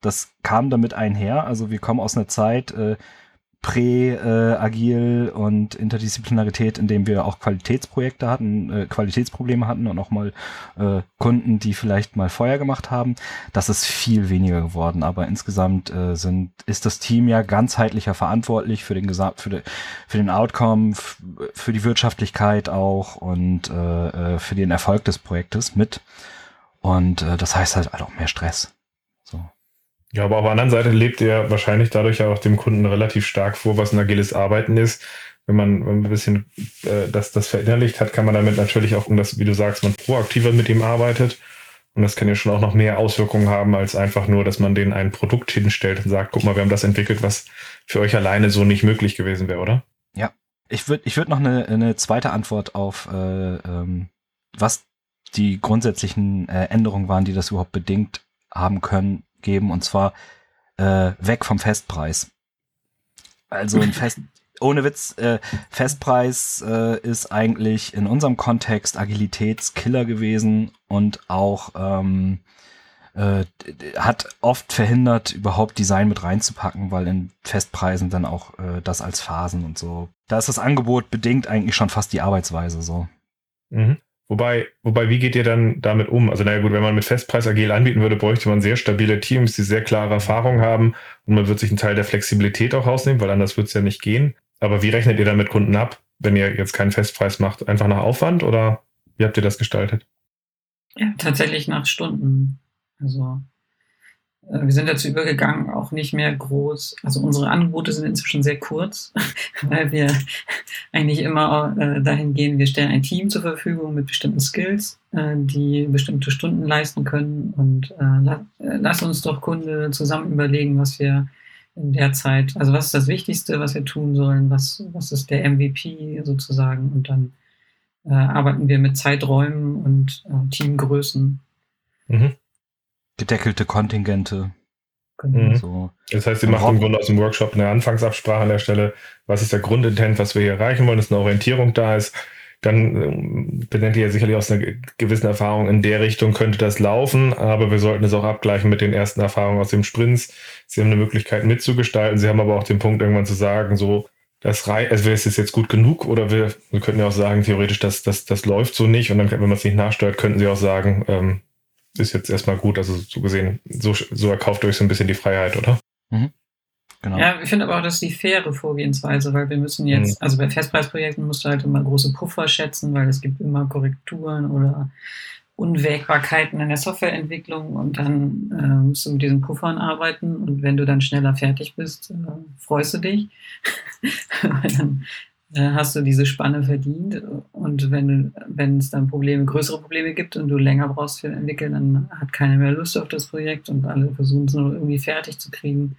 Das kam damit einher. Also wir kommen aus einer Zeit, äh, Prä-Agil und Interdisziplinarität, indem wir auch Qualitätsprojekte hatten, äh, Qualitätsprobleme hatten und auch mal äh, Kunden, die vielleicht mal Feuer gemacht haben. Das ist viel weniger geworden, aber insgesamt äh, sind, ist das Team ja ganzheitlicher verantwortlich für den Gesamt, für, de, für den Outcome, für die Wirtschaftlichkeit auch und äh, äh, für den Erfolg des Projektes mit. Und äh, das heißt halt auch mehr Stress. Ja, aber auf der anderen Seite lebt ihr wahrscheinlich dadurch ja auch dem Kunden relativ stark vor, was ein agiles Arbeiten ist. Wenn man, wenn man ein bisschen äh, das, das verinnerlicht hat, kann man damit natürlich auch, um das, wie du sagst, man proaktiver mit ihm arbeitet. Und das kann ja schon auch noch mehr Auswirkungen haben, als einfach nur, dass man denen ein Produkt hinstellt und sagt, guck mal, wir haben das entwickelt, was für euch alleine so nicht möglich gewesen wäre, oder? Ja. Ich würde ich würd noch eine, eine zweite Antwort auf, äh, ähm, was die grundsätzlichen äh, Änderungen waren, die das überhaupt bedingt haben können, geben und zwar äh, weg vom Festpreis. Also ein Fest, ohne Witz, äh, Festpreis äh, ist eigentlich in unserem Kontext Agilitätskiller gewesen und auch ähm, äh, hat oft verhindert, überhaupt Design mit reinzupacken, weil in Festpreisen dann auch äh, das als Phasen und so. Da ist das Angebot bedingt eigentlich schon fast die Arbeitsweise so. Mhm. Wobei, wobei, wie geht ihr dann damit um? Also, naja, gut, wenn man mit Festpreis agil anbieten würde, bräuchte man sehr stabile Teams, die sehr klare Erfahrung haben und man wird sich einen Teil der Flexibilität auch rausnehmen, weil anders wird es ja nicht gehen. Aber wie rechnet ihr dann mit Kunden ab, wenn ihr jetzt keinen Festpreis macht? Einfach nach Aufwand oder wie habt ihr das gestaltet? Ja, tatsächlich nach Stunden. Also wir sind dazu übergegangen, auch nicht mehr groß, also unsere Angebote sind inzwischen sehr kurz, weil wir eigentlich immer äh, dahin gehen, wir stellen ein Team zur Verfügung mit bestimmten Skills, äh, die bestimmte Stunden leisten können. Und äh, la äh, lass uns doch Kunde zusammen überlegen, was wir in der Zeit, also was ist das Wichtigste, was wir tun sollen, was, was ist der MVP sozusagen? Und dann äh, arbeiten wir mit Zeiträumen und Teamgrößen. Mhm gedeckelte Kontingente. Mhm. So. Das heißt, sie macht im Grunde aus dem Workshop eine Anfangsabsprache an der Stelle. Was ist der Grundintent, was wir hier erreichen wollen, dass eine Orientierung da ist. Dann ähm, benennt ihr ja sicherlich aus einer gewissen Erfahrung, in der Richtung könnte das laufen, aber wir sollten es auch abgleichen mit den ersten Erfahrungen aus dem Sprints. Sie haben eine Möglichkeit mitzugestalten. Sie haben aber auch den Punkt, irgendwann zu sagen, so, das rei also ist es jetzt gut genug oder wir, wir könnten ja auch sagen, theoretisch, dass das, das läuft so nicht und dann, wenn man es nicht nachsteuert, könnten sie auch sagen, ähm, ist jetzt erstmal gut. Also so gesehen, so, so erkauft euch so ein bisschen die Freiheit, oder? Mhm. Genau. Ja, ich finde aber auch, das ist die faire Vorgehensweise, weil wir müssen jetzt, mhm. also bei Festpreisprojekten musst du halt immer große Puffer schätzen, weil es gibt immer Korrekturen oder Unwägbarkeiten in der Softwareentwicklung und dann äh, musst du mit diesen Puffern arbeiten und wenn du dann schneller fertig bist, äh, freust du dich. dann hast du diese Spanne verdient und wenn wenn es dann Probleme, größere Probleme gibt und du länger brauchst für Entwickeln, dann hat keiner mehr Lust auf das Projekt und alle versuchen es nur irgendwie fertig zu kriegen.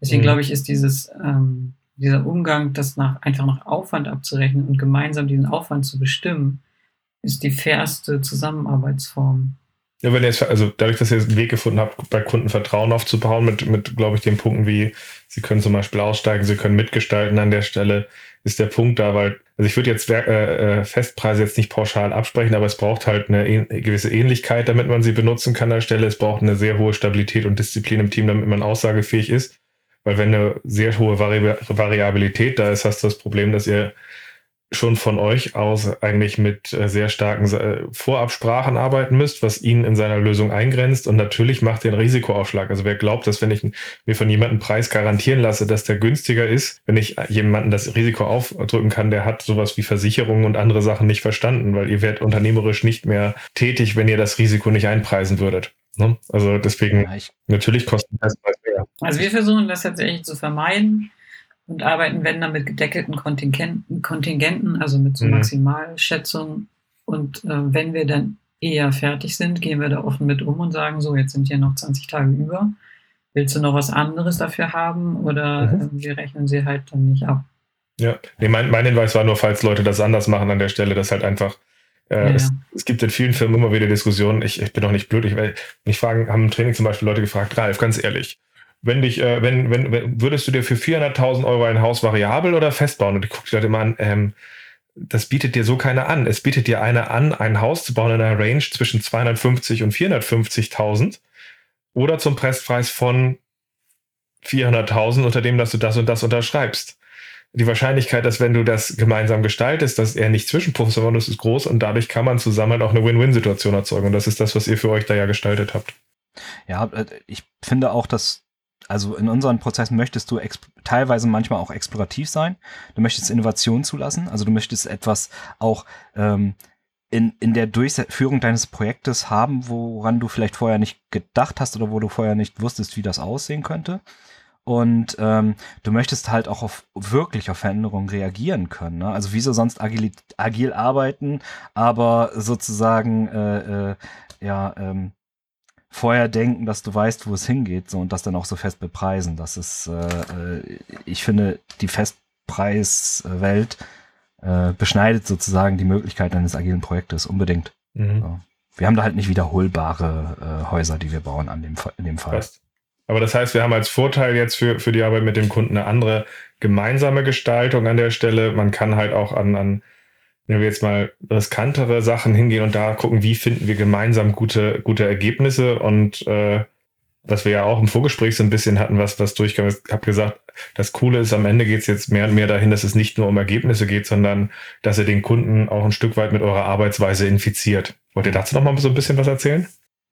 Deswegen mhm. glaube ich, ist dieses ähm, dieser Umgang, das nach, einfach nach Aufwand abzurechnen und gemeinsam diesen Aufwand zu bestimmen, ist die fairste Zusammenarbeitsform. Ja, wenn ihr jetzt, also dadurch, dass ihr einen Weg gefunden habt, bei Kunden Vertrauen aufzubauen, mit, mit glaube ich, den Punkten wie, sie können zum Beispiel aussteigen, sie können mitgestalten an der Stelle, ist der Punkt da, weil, also ich würde jetzt äh, äh, Festpreise jetzt nicht pauschal absprechen, aber es braucht halt eine, gewisse Ähnlichkeit, damit man sie benutzen kann an der Stelle. Es braucht eine sehr hohe Stabilität und Disziplin im Team, damit man aussagefähig ist. Weil wenn eine sehr hohe Vari Variabilität da ist, hast du das Problem, dass ihr schon von euch aus eigentlich mit äh, sehr starken äh, Vorabsprachen arbeiten müsst, was ihn in seiner Lösung eingrenzt. Und natürlich macht den Risikoaufschlag. Also wer glaubt, dass wenn ich mir von jemandem Preis garantieren lasse, dass der günstiger ist, wenn ich jemanden das Risiko aufdrücken kann, der hat sowas wie Versicherungen und andere Sachen nicht verstanden, weil ihr werdet unternehmerisch nicht mehr tätig, wenn ihr das Risiko nicht einpreisen würdet. Ne? Also deswegen ja, natürlich kosten das mehr. Also wir versuchen das tatsächlich zu vermeiden und arbeiten, wenn dann mit gedeckelten Kontingenten, Kontingenten also mit so mhm. Maximalschätzungen. Und äh, wenn wir dann eher fertig sind, gehen wir da offen mit um und sagen, so, jetzt sind hier noch 20 Tage über. Willst du noch was anderes dafür haben oder mhm. äh, wir rechnen sie halt dann nicht ab? Ja, nee, mein, mein Hinweis war nur, falls Leute das anders machen an der Stelle, dass halt einfach äh, ja. es, es, gibt in vielen Firmen immer wieder Diskussionen. Ich, ich bin doch nicht blöd. Ich, ich fragen, haben im Training zum Beispiel Leute gefragt, Ralf, ganz ehrlich, wenn dich, äh, wenn, wenn, wenn, würdest du dir für 400.000 Euro ein Haus variabel oder festbauen? Und ich gucke dir halt immer an, ähm, das bietet dir so keiner an. Es bietet dir einer an, ein Haus zu bauen in einer Range zwischen 250 und 450.000 oder zum Presspreis von 400.000, unter dem, dass du das und das unterschreibst. Die Wahrscheinlichkeit, dass wenn du das gemeinsam gestaltest, dass er nicht zwischenpuffst, sondern das ist groß und dadurch kann man zusammen halt auch eine Win-Win-Situation erzeugen. Und das ist das, was ihr für euch da ja gestaltet habt. Ja, äh, ich finde auch, dass also in unseren Prozessen möchtest du teilweise manchmal auch explorativ sein. Du möchtest Innovation zulassen. Also du möchtest etwas auch ähm, in, in der Durchführung deines Projektes haben, woran du vielleicht vorher nicht gedacht hast oder wo du vorher nicht wusstest, wie das aussehen könnte. Und ähm, du möchtest halt auch auf wirklich auf Veränderungen reagieren können. Ne? Also wieso sonst agil, agil arbeiten, aber sozusagen äh, äh, ja ähm, vorher denken, dass du weißt, wo es hingeht, so und das dann auch so fest bepreisen. Das ist, äh, äh, ich finde, die Festpreiswelt äh, beschneidet sozusagen die Möglichkeit eines agilen Projektes unbedingt. Mhm. So. Wir haben da halt nicht wiederholbare äh, Häuser, die wir bauen an dem, in dem Fall. Fast. Aber das heißt, wir haben als Vorteil jetzt für, für die Arbeit mit dem Kunden eine andere gemeinsame Gestaltung an der Stelle. Man kann halt auch an, an wenn wir jetzt mal riskantere Sachen hingehen und da gucken, wie finden wir gemeinsam gute, gute Ergebnisse und äh, was wir ja auch im Vorgespräch so ein bisschen hatten, was, was durchkam. Ich habe gesagt, das Coole ist, am Ende geht es jetzt mehr und mehr dahin, dass es nicht nur um Ergebnisse geht, sondern dass ihr den Kunden auch ein Stück weit mit eurer Arbeitsweise infiziert. Wollt ihr dazu noch mal so ein bisschen was erzählen?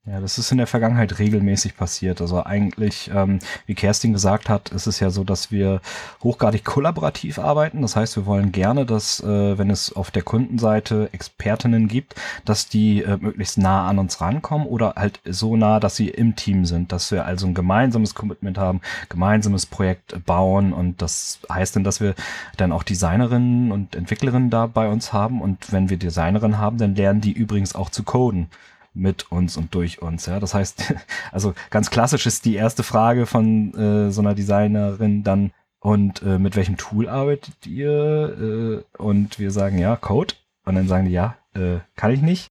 Ja, das ist in der Vergangenheit regelmäßig passiert. Also eigentlich, ähm, wie Kerstin gesagt hat, ist es ja so, dass wir hochgradig kollaborativ arbeiten. Das heißt, wir wollen gerne, dass, äh, wenn es auf der Kundenseite Expertinnen gibt, dass die äh, möglichst nah an uns rankommen oder halt so nah, dass sie im Team sind, dass wir also ein gemeinsames Commitment haben, gemeinsames Projekt bauen und das heißt dann, dass wir dann auch Designerinnen und Entwicklerinnen da bei uns haben und wenn wir Designerinnen haben, dann lernen die übrigens auch zu coden mit uns und durch uns. Ja, das heißt, also ganz klassisch ist die erste Frage von äh, so einer Designerin dann und äh, mit welchem Tool arbeitet ihr? Äh, und wir sagen ja Code und dann sagen die ja, äh, kann ich nicht.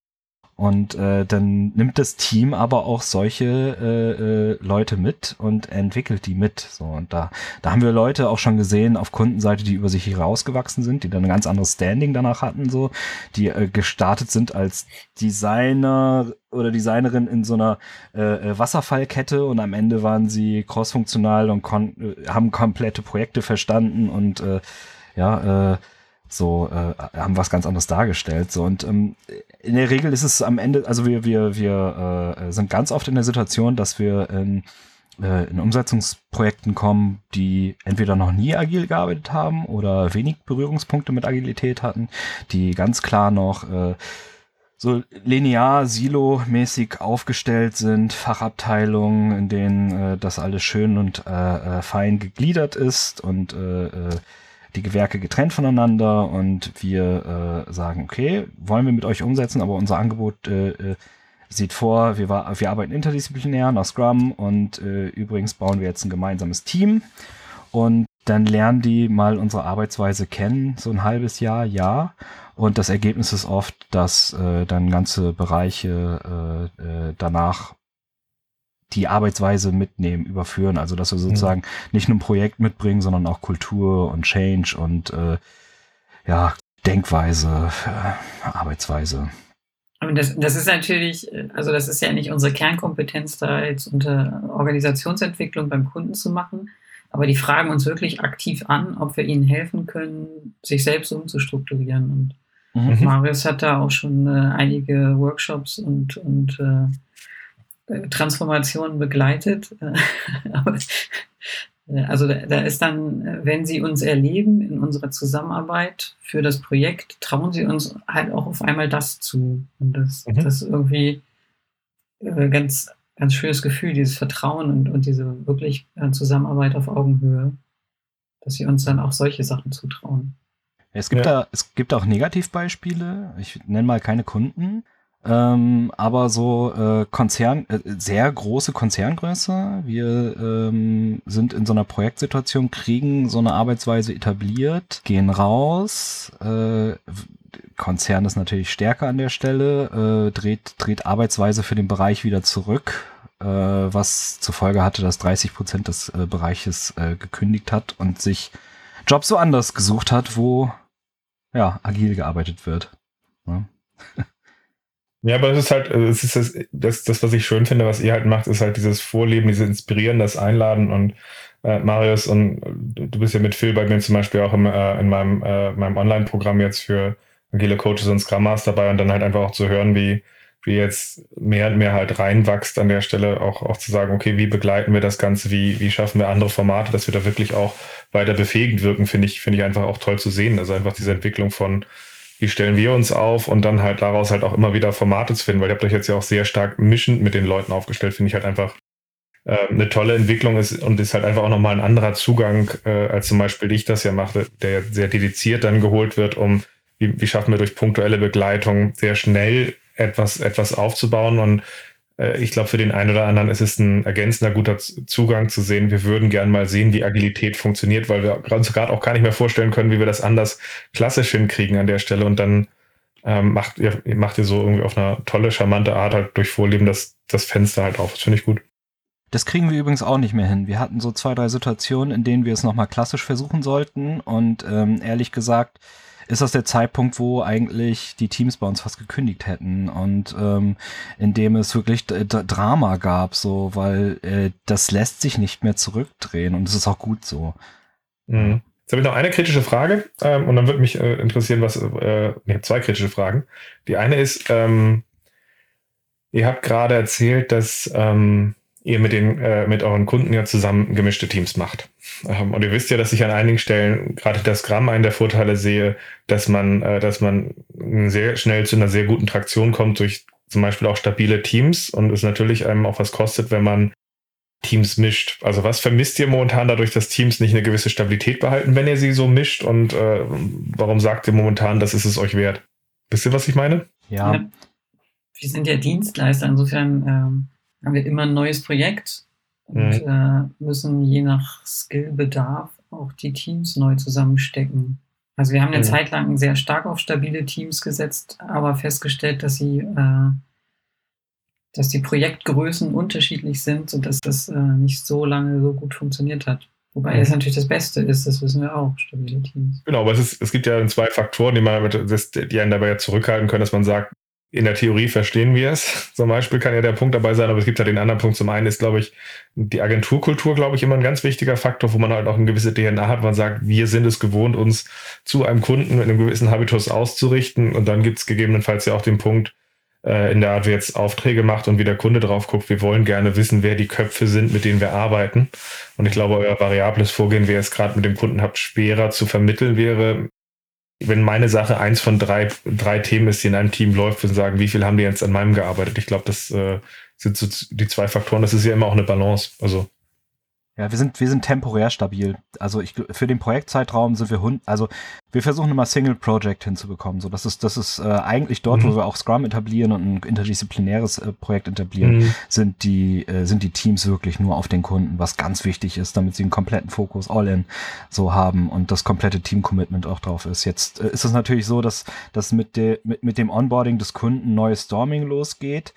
Und äh, dann nimmt das Team aber auch solche äh, äh, Leute mit und entwickelt die mit. So und da, da haben wir Leute auch schon gesehen auf Kundenseite, die über sich herausgewachsen sind, die dann ein ganz anderes Standing danach hatten, so, die äh, gestartet sind als Designer oder Designerin in so einer äh, äh Wasserfallkette und am Ende waren sie crossfunktional und kon äh, haben komplette Projekte verstanden und äh, ja, äh, so äh, haben was ganz anderes dargestellt. So und ähm, in der Regel ist es am Ende, also wir wir wir äh, sind ganz oft in der Situation, dass wir in, äh, in Umsetzungsprojekten kommen, die entweder noch nie agil gearbeitet haben oder wenig Berührungspunkte mit Agilität hatten, die ganz klar noch äh, so linear, silo-mäßig aufgestellt sind, Fachabteilungen, in denen äh, das alles schön und äh, äh, fein gegliedert ist und äh, äh, die Gewerke getrennt voneinander und wir äh, sagen, okay, wollen wir mit euch umsetzen, aber unser Angebot äh, äh, sieht vor, wir, wir arbeiten interdisziplinär nach Scrum und äh, übrigens bauen wir jetzt ein gemeinsames Team und dann lernen die mal unsere Arbeitsweise kennen, so ein halbes Jahr, ja. Und das Ergebnis ist oft, dass äh, dann ganze Bereiche äh, äh, danach die Arbeitsweise mitnehmen, überführen. Also dass wir mhm. sozusagen mhm. nicht nur ein Projekt mitbringen, sondern auch Kultur und Change und äh, ja, Denkweise, äh, Arbeitsweise. Das, das ist natürlich, also das ist ja nicht unsere Kernkompetenz, da jetzt unter Organisationsentwicklung beim Kunden zu machen. Aber die fragen uns wirklich aktiv an, ob wir ihnen helfen können, sich selbst umzustrukturieren. Und mhm. Marius hat da auch schon äh, einige Workshops und, und äh, Transformation begleitet. also da, da, ist dann, wenn Sie uns erleben in unserer Zusammenarbeit für das Projekt, trauen Sie uns halt auch auf einmal das zu. Und das, mhm. das ist irgendwie äh, ganz, ganz schönes Gefühl, dieses Vertrauen und, und diese wirklich äh, Zusammenarbeit auf Augenhöhe, dass Sie uns dann auch solche Sachen zutrauen. Es gibt, ja. da, es gibt auch Negativbeispiele. Ich nenne mal keine Kunden. Ähm, aber so äh, Konzern, äh, sehr große Konzerngröße. Wir ähm, sind in so einer Projektsituation, kriegen so eine Arbeitsweise etabliert, gehen raus. Äh, Konzern ist natürlich stärker an der Stelle, äh, dreht, dreht Arbeitsweise für den Bereich wieder zurück, äh, was zur Folge hatte, dass 30 Prozent des äh, Bereiches äh, gekündigt hat und sich Jobs so anders gesucht hat, wo ja agil gearbeitet wird. Ja. Ja, aber es ist halt, es ist das, das, das, was ich schön finde, was ihr halt macht, ist halt dieses Vorleben, dieses Inspirieren, das Einladen und äh, Marius und du bist ja mit Phil bei mir zum Beispiel auch im, äh, in meinem, äh, meinem Online-Programm jetzt für agile Coaches und Scrum Master dabei und dann halt einfach auch zu hören, wie, wie jetzt mehr und mehr halt reinwachst an der Stelle, auch, auch zu sagen, okay, wie begleiten wir das Ganze, wie, wie schaffen wir andere Formate, dass wir da wirklich auch weiter befähigend wirken, finde ich, finde ich einfach auch toll zu sehen. Also einfach diese Entwicklung von wie stellen wir uns auf? Und dann halt daraus halt auch immer wieder Formate zu finden, weil ihr habt euch jetzt ja auch sehr stark mischend mit den Leuten aufgestellt, finde ich halt einfach äh, eine tolle Entwicklung ist und ist halt einfach auch nochmal ein anderer Zugang, äh, als zum Beispiel ich das ja machte, der sehr dediziert dann geholt wird, um wie, wie schaffen wir durch punktuelle Begleitung sehr schnell etwas, etwas aufzubauen. Und ich glaube, für den einen oder anderen ist es ein ergänzender guter Zugang zu sehen. Wir würden gern mal sehen, wie Agilität funktioniert, weil wir uns gerade auch gar nicht mehr vorstellen können, wie wir das anders klassisch hinkriegen an der Stelle. Und dann ähm, macht, ihr, macht ihr so irgendwie auf eine tolle, charmante Art halt durch Vorleben das, das Fenster halt auf. Das finde ich gut. Das kriegen wir übrigens auch nicht mehr hin. Wir hatten so zwei, drei Situationen, in denen wir es nochmal klassisch versuchen sollten. Und ähm, ehrlich gesagt, ist das der Zeitpunkt, wo eigentlich die Teams bei uns fast gekündigt hätten und ähm, in dem es wirklich Drama gab, so, weil äh, das lässt sich nicht mehr zurückdrehen und es ist auch gut so. Mhm. Jetzt habe ich noch eine kritische Frage ähm, und dann würde mich äh, interessieren, was, äh, nee, zwei kritische Fragen. Die eine ist, ähm, ihr habt gerade erzählt, dass ähm, ihr mit den äh, mit euren Kunden ja zusammen gemischte Teams macht. Ähm, und ihr wisst ja, dass ich an einigen Stellen gerade das Gramm einen der Vorteile sehe, dass man, äh, dass man sehr schnell zu einer sehr guten Traktion kommt durch zum Beispiel auch stabile Teams und es natürlich einem auch was kostet, wenn man Teams mischt. Also was vermisst ihr momentan dadurch, dass Teams nicht eine gewisse Stabilität behalten, wenn ihr sie so mischt? Und äh, warum sagt ihr momentan, das ist es euch wert? Wisst ihr, was ich meine? Ja. ja wir sind ja Dienstleister, insofern ähm, haben wir immer ein neues Projekt und mhm. äh, müssen je nach Skillbedarf auch die Teams neu zusammenstecken. Also wir haben eine mhm. Zeit lang sehr stark auf stabile Teams gesetzt, aber festgestellt, dass sie äh, dass die Projektgrößen unterschiedlich sind, sodass das äh, nicht so lange so gut funktioniert hat. Wobei es mhm. natürlich das Beste ist, das wissen wir auch, stabile Teams. Genau, aber es, ist, es gibt ja zwei Faktoren, die, man, die einen dabei zurückhalten können, dass man sagt, in der Theorie verstehen wir es. Zum Beispiel kann ja der Punkt dabei sein, aber es gibt ja den anderen Punkt. Zum einen ist, glaube ich, die Agenturkultur, glaube ich, immer ein ganz wichtiger Faktor, wo man halt auch eine gewisse DNA hat. Man sagt, wir sind es gewohnt, uns zu einem Kunden mit einem gewissen Habitus auszurichten. Und dann gibt es gegebenenfalls ja auch den Punkt, äh, in der Art, wie jetzt Aufträge macht und wie der Kunde drauf guckt. Wir wollen gerne wissen, wer die Köpfe sind, mit denen wir arbeiten. Und ich glaube, euer variables Vorgehen, wer es gerade mit dem Kunden habt, schwerer zu vermitteln wäre, wenn meine Sache eins von drei, drei Themen ist, die in einem Team läuft, wir sagen, wie viel haben die jetzt an meinem gearbeitet? Ich glaube, das äh, sind so die zwei Faktoren. Das ist ja immer auch eine Balance. Also ja, wir sind, wir sind temporär stabil. Also ich, für den Projektzeitraum sind wir hund, also wir versuchen immer Single Project hinzubekommen. So, das ist, das ist äh, eigentlich dort, mhm. wo wir auch Scrum etablieren und ein interdisziplinäres äh, Projekt etablieren, mhm. sind die, äh, sind die Teams wirklich nur auf den Kunden, was ganz wichtig ist, damit sie einen kompletten Fokus all-in so haben und das komplette Team-Commitment auch drauf ist. Jetzt äh, ist es natürlich so, dass, dass mit, de, mit, mit dem Onboarding des Kunden neues Storming losgeht.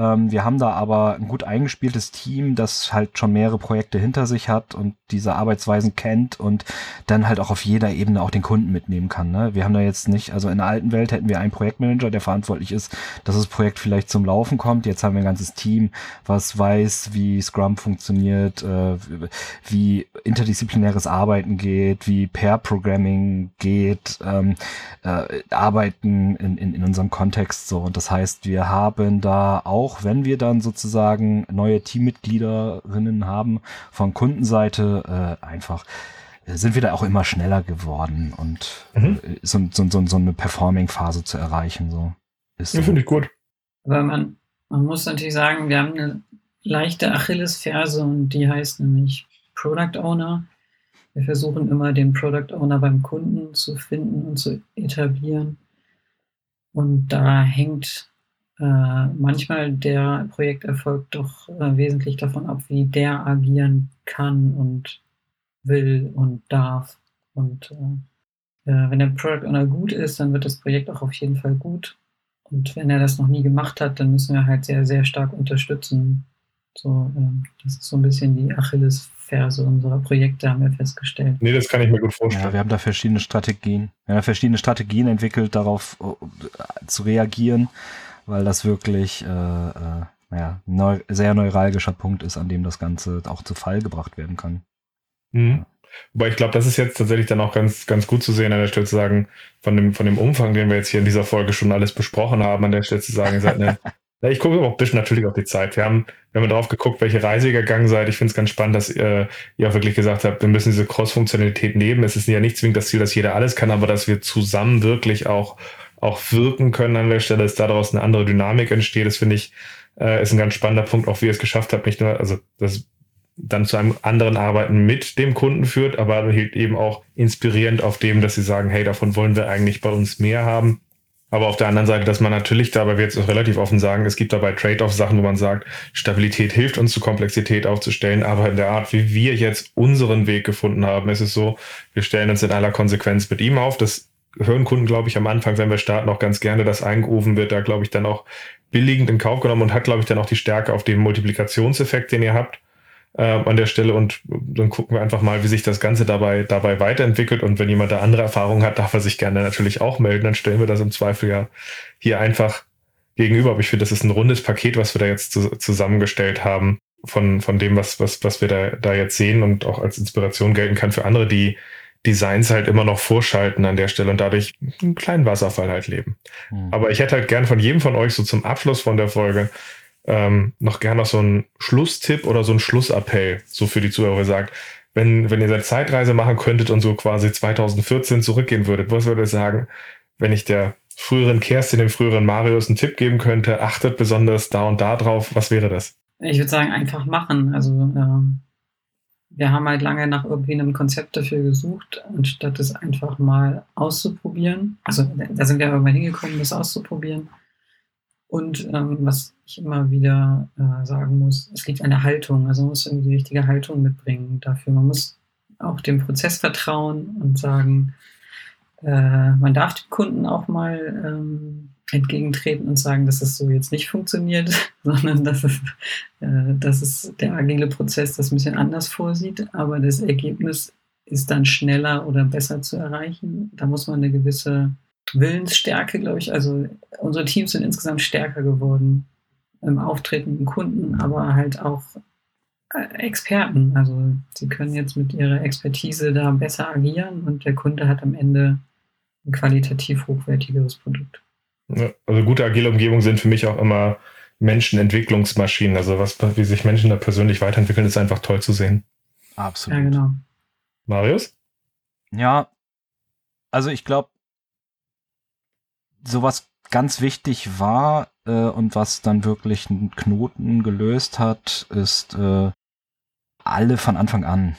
Ähm, wir haben da aber ein gut eingespieltes Team, das halt schon mehrere Projekte hinter sich hat und diese Arbeitsweisen kennt und dann halt auch auf jeder Ebene auch den Kunden mitnehmen kann. Ne? Wir haben da jetzt nicht, also in der alten Welt hätten wir einen Projektmanager, der verantwortlich ist, dass das Projekt vielleicht zum Laufen kommt. Jetzt haben wir ein ganzes Team, was weiß, wie Scrum funktioniert, äh, wie interdisziplinäres Arbeiten geht, wie Pair-Programming geht, ähm, äh, Arbeiten in, in, in unserem Kontext so. Und das heißt, wir haben da auch auch wenn wir dann sozusagen neue Teammitgliederinnen haben von Kundenseite, äh, einfach äh, sind wir da auch immer schneller geworden und mhm. Äh, so, so, so, so eine Performing-Phase zu erreichen. So. Ist ja, finde ich gut. Aber man, man muss natürlich sagen, wir haben eine leichte Achillesferse und die heißt nämlich Product Owner. Wir versuchen immer den Product Owner beim Kunden zu finden und zu etablieren. Und da hängt äh, manchmal der Projekterfolg doch äh, wesentlich davon ab, wie der agieren kann und will und darf. Und äh, äh, wenn der Product Owner gut ist, dann wird das Projekt auch auf jeden Fall gut. Und wenn er das noch nie gemacht hat, dann müssen wir halt sehr, sehr stark unterstützen. So, äh, das ist so ein bisschen die Achillesferse unserer Projekte, haben wir festgestellt. Nee, das kann ich mir gut vorstellen. Ja, wir haben da verschiedene Strategien. Wir haben verschiedene Strategien entwickelt, darauf zu reagieren weil das wirklich äh, äh, naja, neu, sehr neuralgischer Punkt ist, an dem das Ganze auch zu Fall gebracht werden kann. Mhm. Wobei ich glaube, das ist jetzt tatsächlich dann auch ganz, ganz gut zu sehen, an der Stelle zu sagen, von dem, von dem Umfang, den wir jetzt hier in dieser Folge schon alles besprochen haben, an der Stelle zu sagen, ihr seid eine, ich gucke auch ein bisschen natürlich auf die Zeit. Wir haben, wir haben drauf geguckt, welche Reise ihr gegangen seid. Ich finde es ganz spannend, dass äh, ihr auch wirklich gesagt habt, wir müssen diese Cross-Funktionalität nehmen. Es ist ja nicht zwingend das Ziel, dass jeder alles kann, aber dass wir zusammen wirklich auch auch wirken können an der Stelle, dass daraus eine andere Dynamik entsteht. Das finde ich, äh, ist ein ganz spannender Punkt, auch wie ihr es geschafft habt, nicht nur, also das dann zu einem anderen Arbeiten mit dem Kunden führt, aber hielt eben auch inspirierend auf dem, dass sie sagen, hey, davon wollen wir eigentlich bei uns mehr haben. Aber auf der anderen Seite, dass man natürlich dabei, wir jetzt auch relativ offen sagen, es gibt dabei Trade-off-Sachen, wo man sagt, Stabilität hilft uns zu Komplexität aufzustellen, aber in der Art, wie wir jetzt unseren Weg gefunden haben, ist es so, wir stellen uns in aller Konsequenz mit ihm auf. Das hören Kunden, glaube ich, am Anfang, wenn wir starten, auch ganz gerne, dass eingerufen wird, da glaube ich dann auch billigend in Kauf genommen und hat, glaube ich, dann auch die Stärke auf den Multiplikationseffekt, den ihr habt äh, an der Stelle. Und dann gucken wir einfach mal, wie sich das Ganze dabei, dabei weiterentwickelt. Und wenn jemand da andere Erfahrungen hat, darf er sich gerne natürlich auch melden. Dann stellen wir das im Zweifel ja hier einfach gegenüber. Aber ich finde, das ist ein rundes Paket, was wir da jetzt zu, zusammengestellt haben von, von dem, was, was, was wir da, da jetzt sehen und auch als Inspiration gelten kann für andere, die Designs halt immer noch vorschalten an der Stelle und dadurch einen kleinen Wasserfall halt leben. Mhm. Aber ich hätte halt gern von jedem von euch so zum Abschluss von der Folge ähm, noch gern noch so einen Schlusstipp oder so einen Schlussappell, so für die Zuhörer sagt, wenn, wenn ihr eine Zeitreise machen könntet und so quasi 2014 zurückgehen würdet, was würdet ihr sagen, wenn ich der früheren Kerstin, dem früheren Marius einen Tipp geben könnte, achtet besonders da und da drauf, was wäre das? Ich würde sagen, einfach machen. Also ja, wir haben halt lange nach irgendwie einem Konzept dafür gesucht, anstatt es einfach mal auszuprobieren. Also da sind wir irgendwann hingekommen, das auszuprobieren. Und ähm, was ich immer wieder äh, sagen muss, es liegt an der Haltung. Also man muss irgendwie die richtige Haltung mitbringen dafür. Man muss auch dem Prozess vertrauen und sagen, äh, man darf dem Kunden auch mal ähm, entgegentreten und sagen, dass es so jetzt nicht funktioniert, sondern dass es, äh, dass es der agile Prozess das ein bisschen anders vorsieht, aber das Ergebnis ist dann schneller oder besser zu erreichen. Da muss man eine gewisse Willensstärke, glaube ich. Also unsere Teams sind insgesamt stärker geworden im Auftreten im Kunden, aber halt auch äh, Experten. Also sie können jetzt mit ihrer Expertise da besser agieren und der Kunde hat am Ende ein qualitativ hochwertigeres Produkt. Also gute agile Umgebungen sind für mich auch immer Menschenentwicklungsmaschinen. Also was, wie sich Menschen da persönlich weiterentwickeln, ist einfach toll zu sehen. Absolut. Ja, genau. Marius? Ja, also ich glaube, sowas ganz wichtig war äh, und was dann wirklich einen Knoten gelöst hat, ist äh, alle von Anfang an.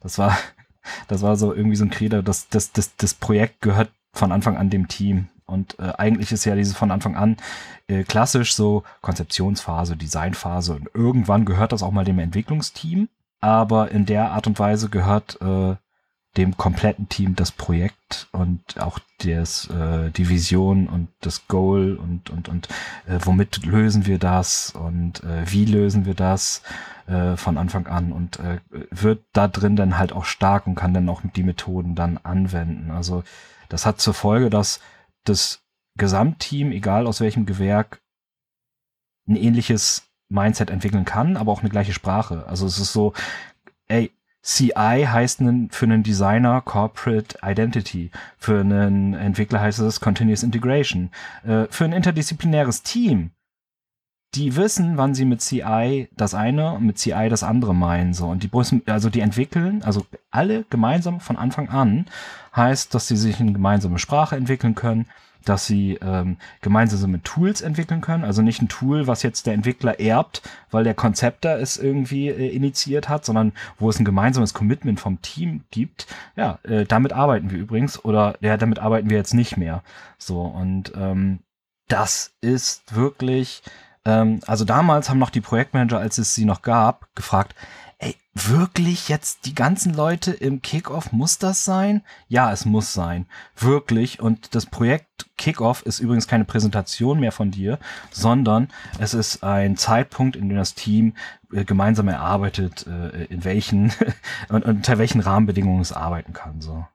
Das war, das war so irgendwie so ein Credo, das, das, das, das Projekt gehört von Anfang an dem Team. Und äh, eigentlich ist ja dieses von Anfang an äh, klassisch so Konzeptionsphase, Designphase und irgendwann gehört das auch mal dem Entwicklungsteam. Aber in der Art und Weise gehört äh, dem kompletten Team das Projekt und auch das, äh, die Vision und das Goal und, und, und äh, womit lösen wir das und äh, wie lösen wir das äh, von Anfang an und äh, wird da drin dann halt auch stark und kann dann auch die Methoden dann anwenden. Also das hat zur Folge, dass das Gesamtteam, egal aus welchem Gewerk, ein ähnliches Mindset entwickeln kann, aber auch eine gleiche Sprache. Also es ist so, ey, CI heißt für einen Designer Corporate Identity. Für einen Entwickler heißt es Continuous Integration. Äh, für ein interdisziplinäres Team. Die wissen, wann sie mit CI das eine und mit CI das andere meinen. So. Und die müssen, also die entwickeln, also alle gemeinsam von Anfang an, heißt, dass sie sich eine gemeinsame Sprache entwickeln können, dass sie ähm, gemeinsame Tools entwickeln können. Also nicht ein Tool, was jetzt der Entwickler erbt, weil der Konzepter es irgendwie äh, initiiert hat, sondern wo es ein gemeinsames Commitment vom Team gibt. Ja, äh, damit arbeiten wir übrigens oder ja, damit arbeiten wir jetzt nicht mehr. So und ähm, das ist wirklich, ähm, also damals haben noch die Projektmanager, als es sie noch gab, gefragt, ey, wirklich jetzt die ganzen Leute im Kickoff, muss das sein? Ja, es muss sein. Wirklich. Und das Projekt Kickoff ist übrigens keine Präsentation mehr von dir, sondern es ist ein Zeitpunkt, in dem das Team äh, gemeinsam erarbeitet, äh, in welchen unter welchen Rahmenbedingungen es arbeiten kann. So.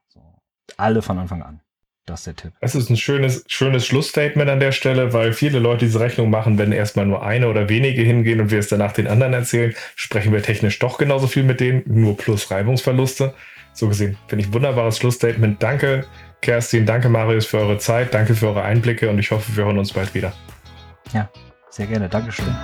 Alle von Anfang an. Das ist der Tipp. Es ist ein schönes, schönes Schlussstatement an der Stelle, weil viele Leute diese Rechnung machen, wenn erstmal nur eine oder wenige hingehen und wir es danach den anderen erzählen, sprechen wir technisch doch genauso viel mit denen, nur plus Reibungsverluste. So gesehen, finde ich ein wunderbares Schlussstatement. Danke, Kerstin, danke, Marius, für eure Zeit, danke für eure Einblicke und ich hoffe, wir hören uns bald wieder. Ja, sehr gerne. Dankeschön.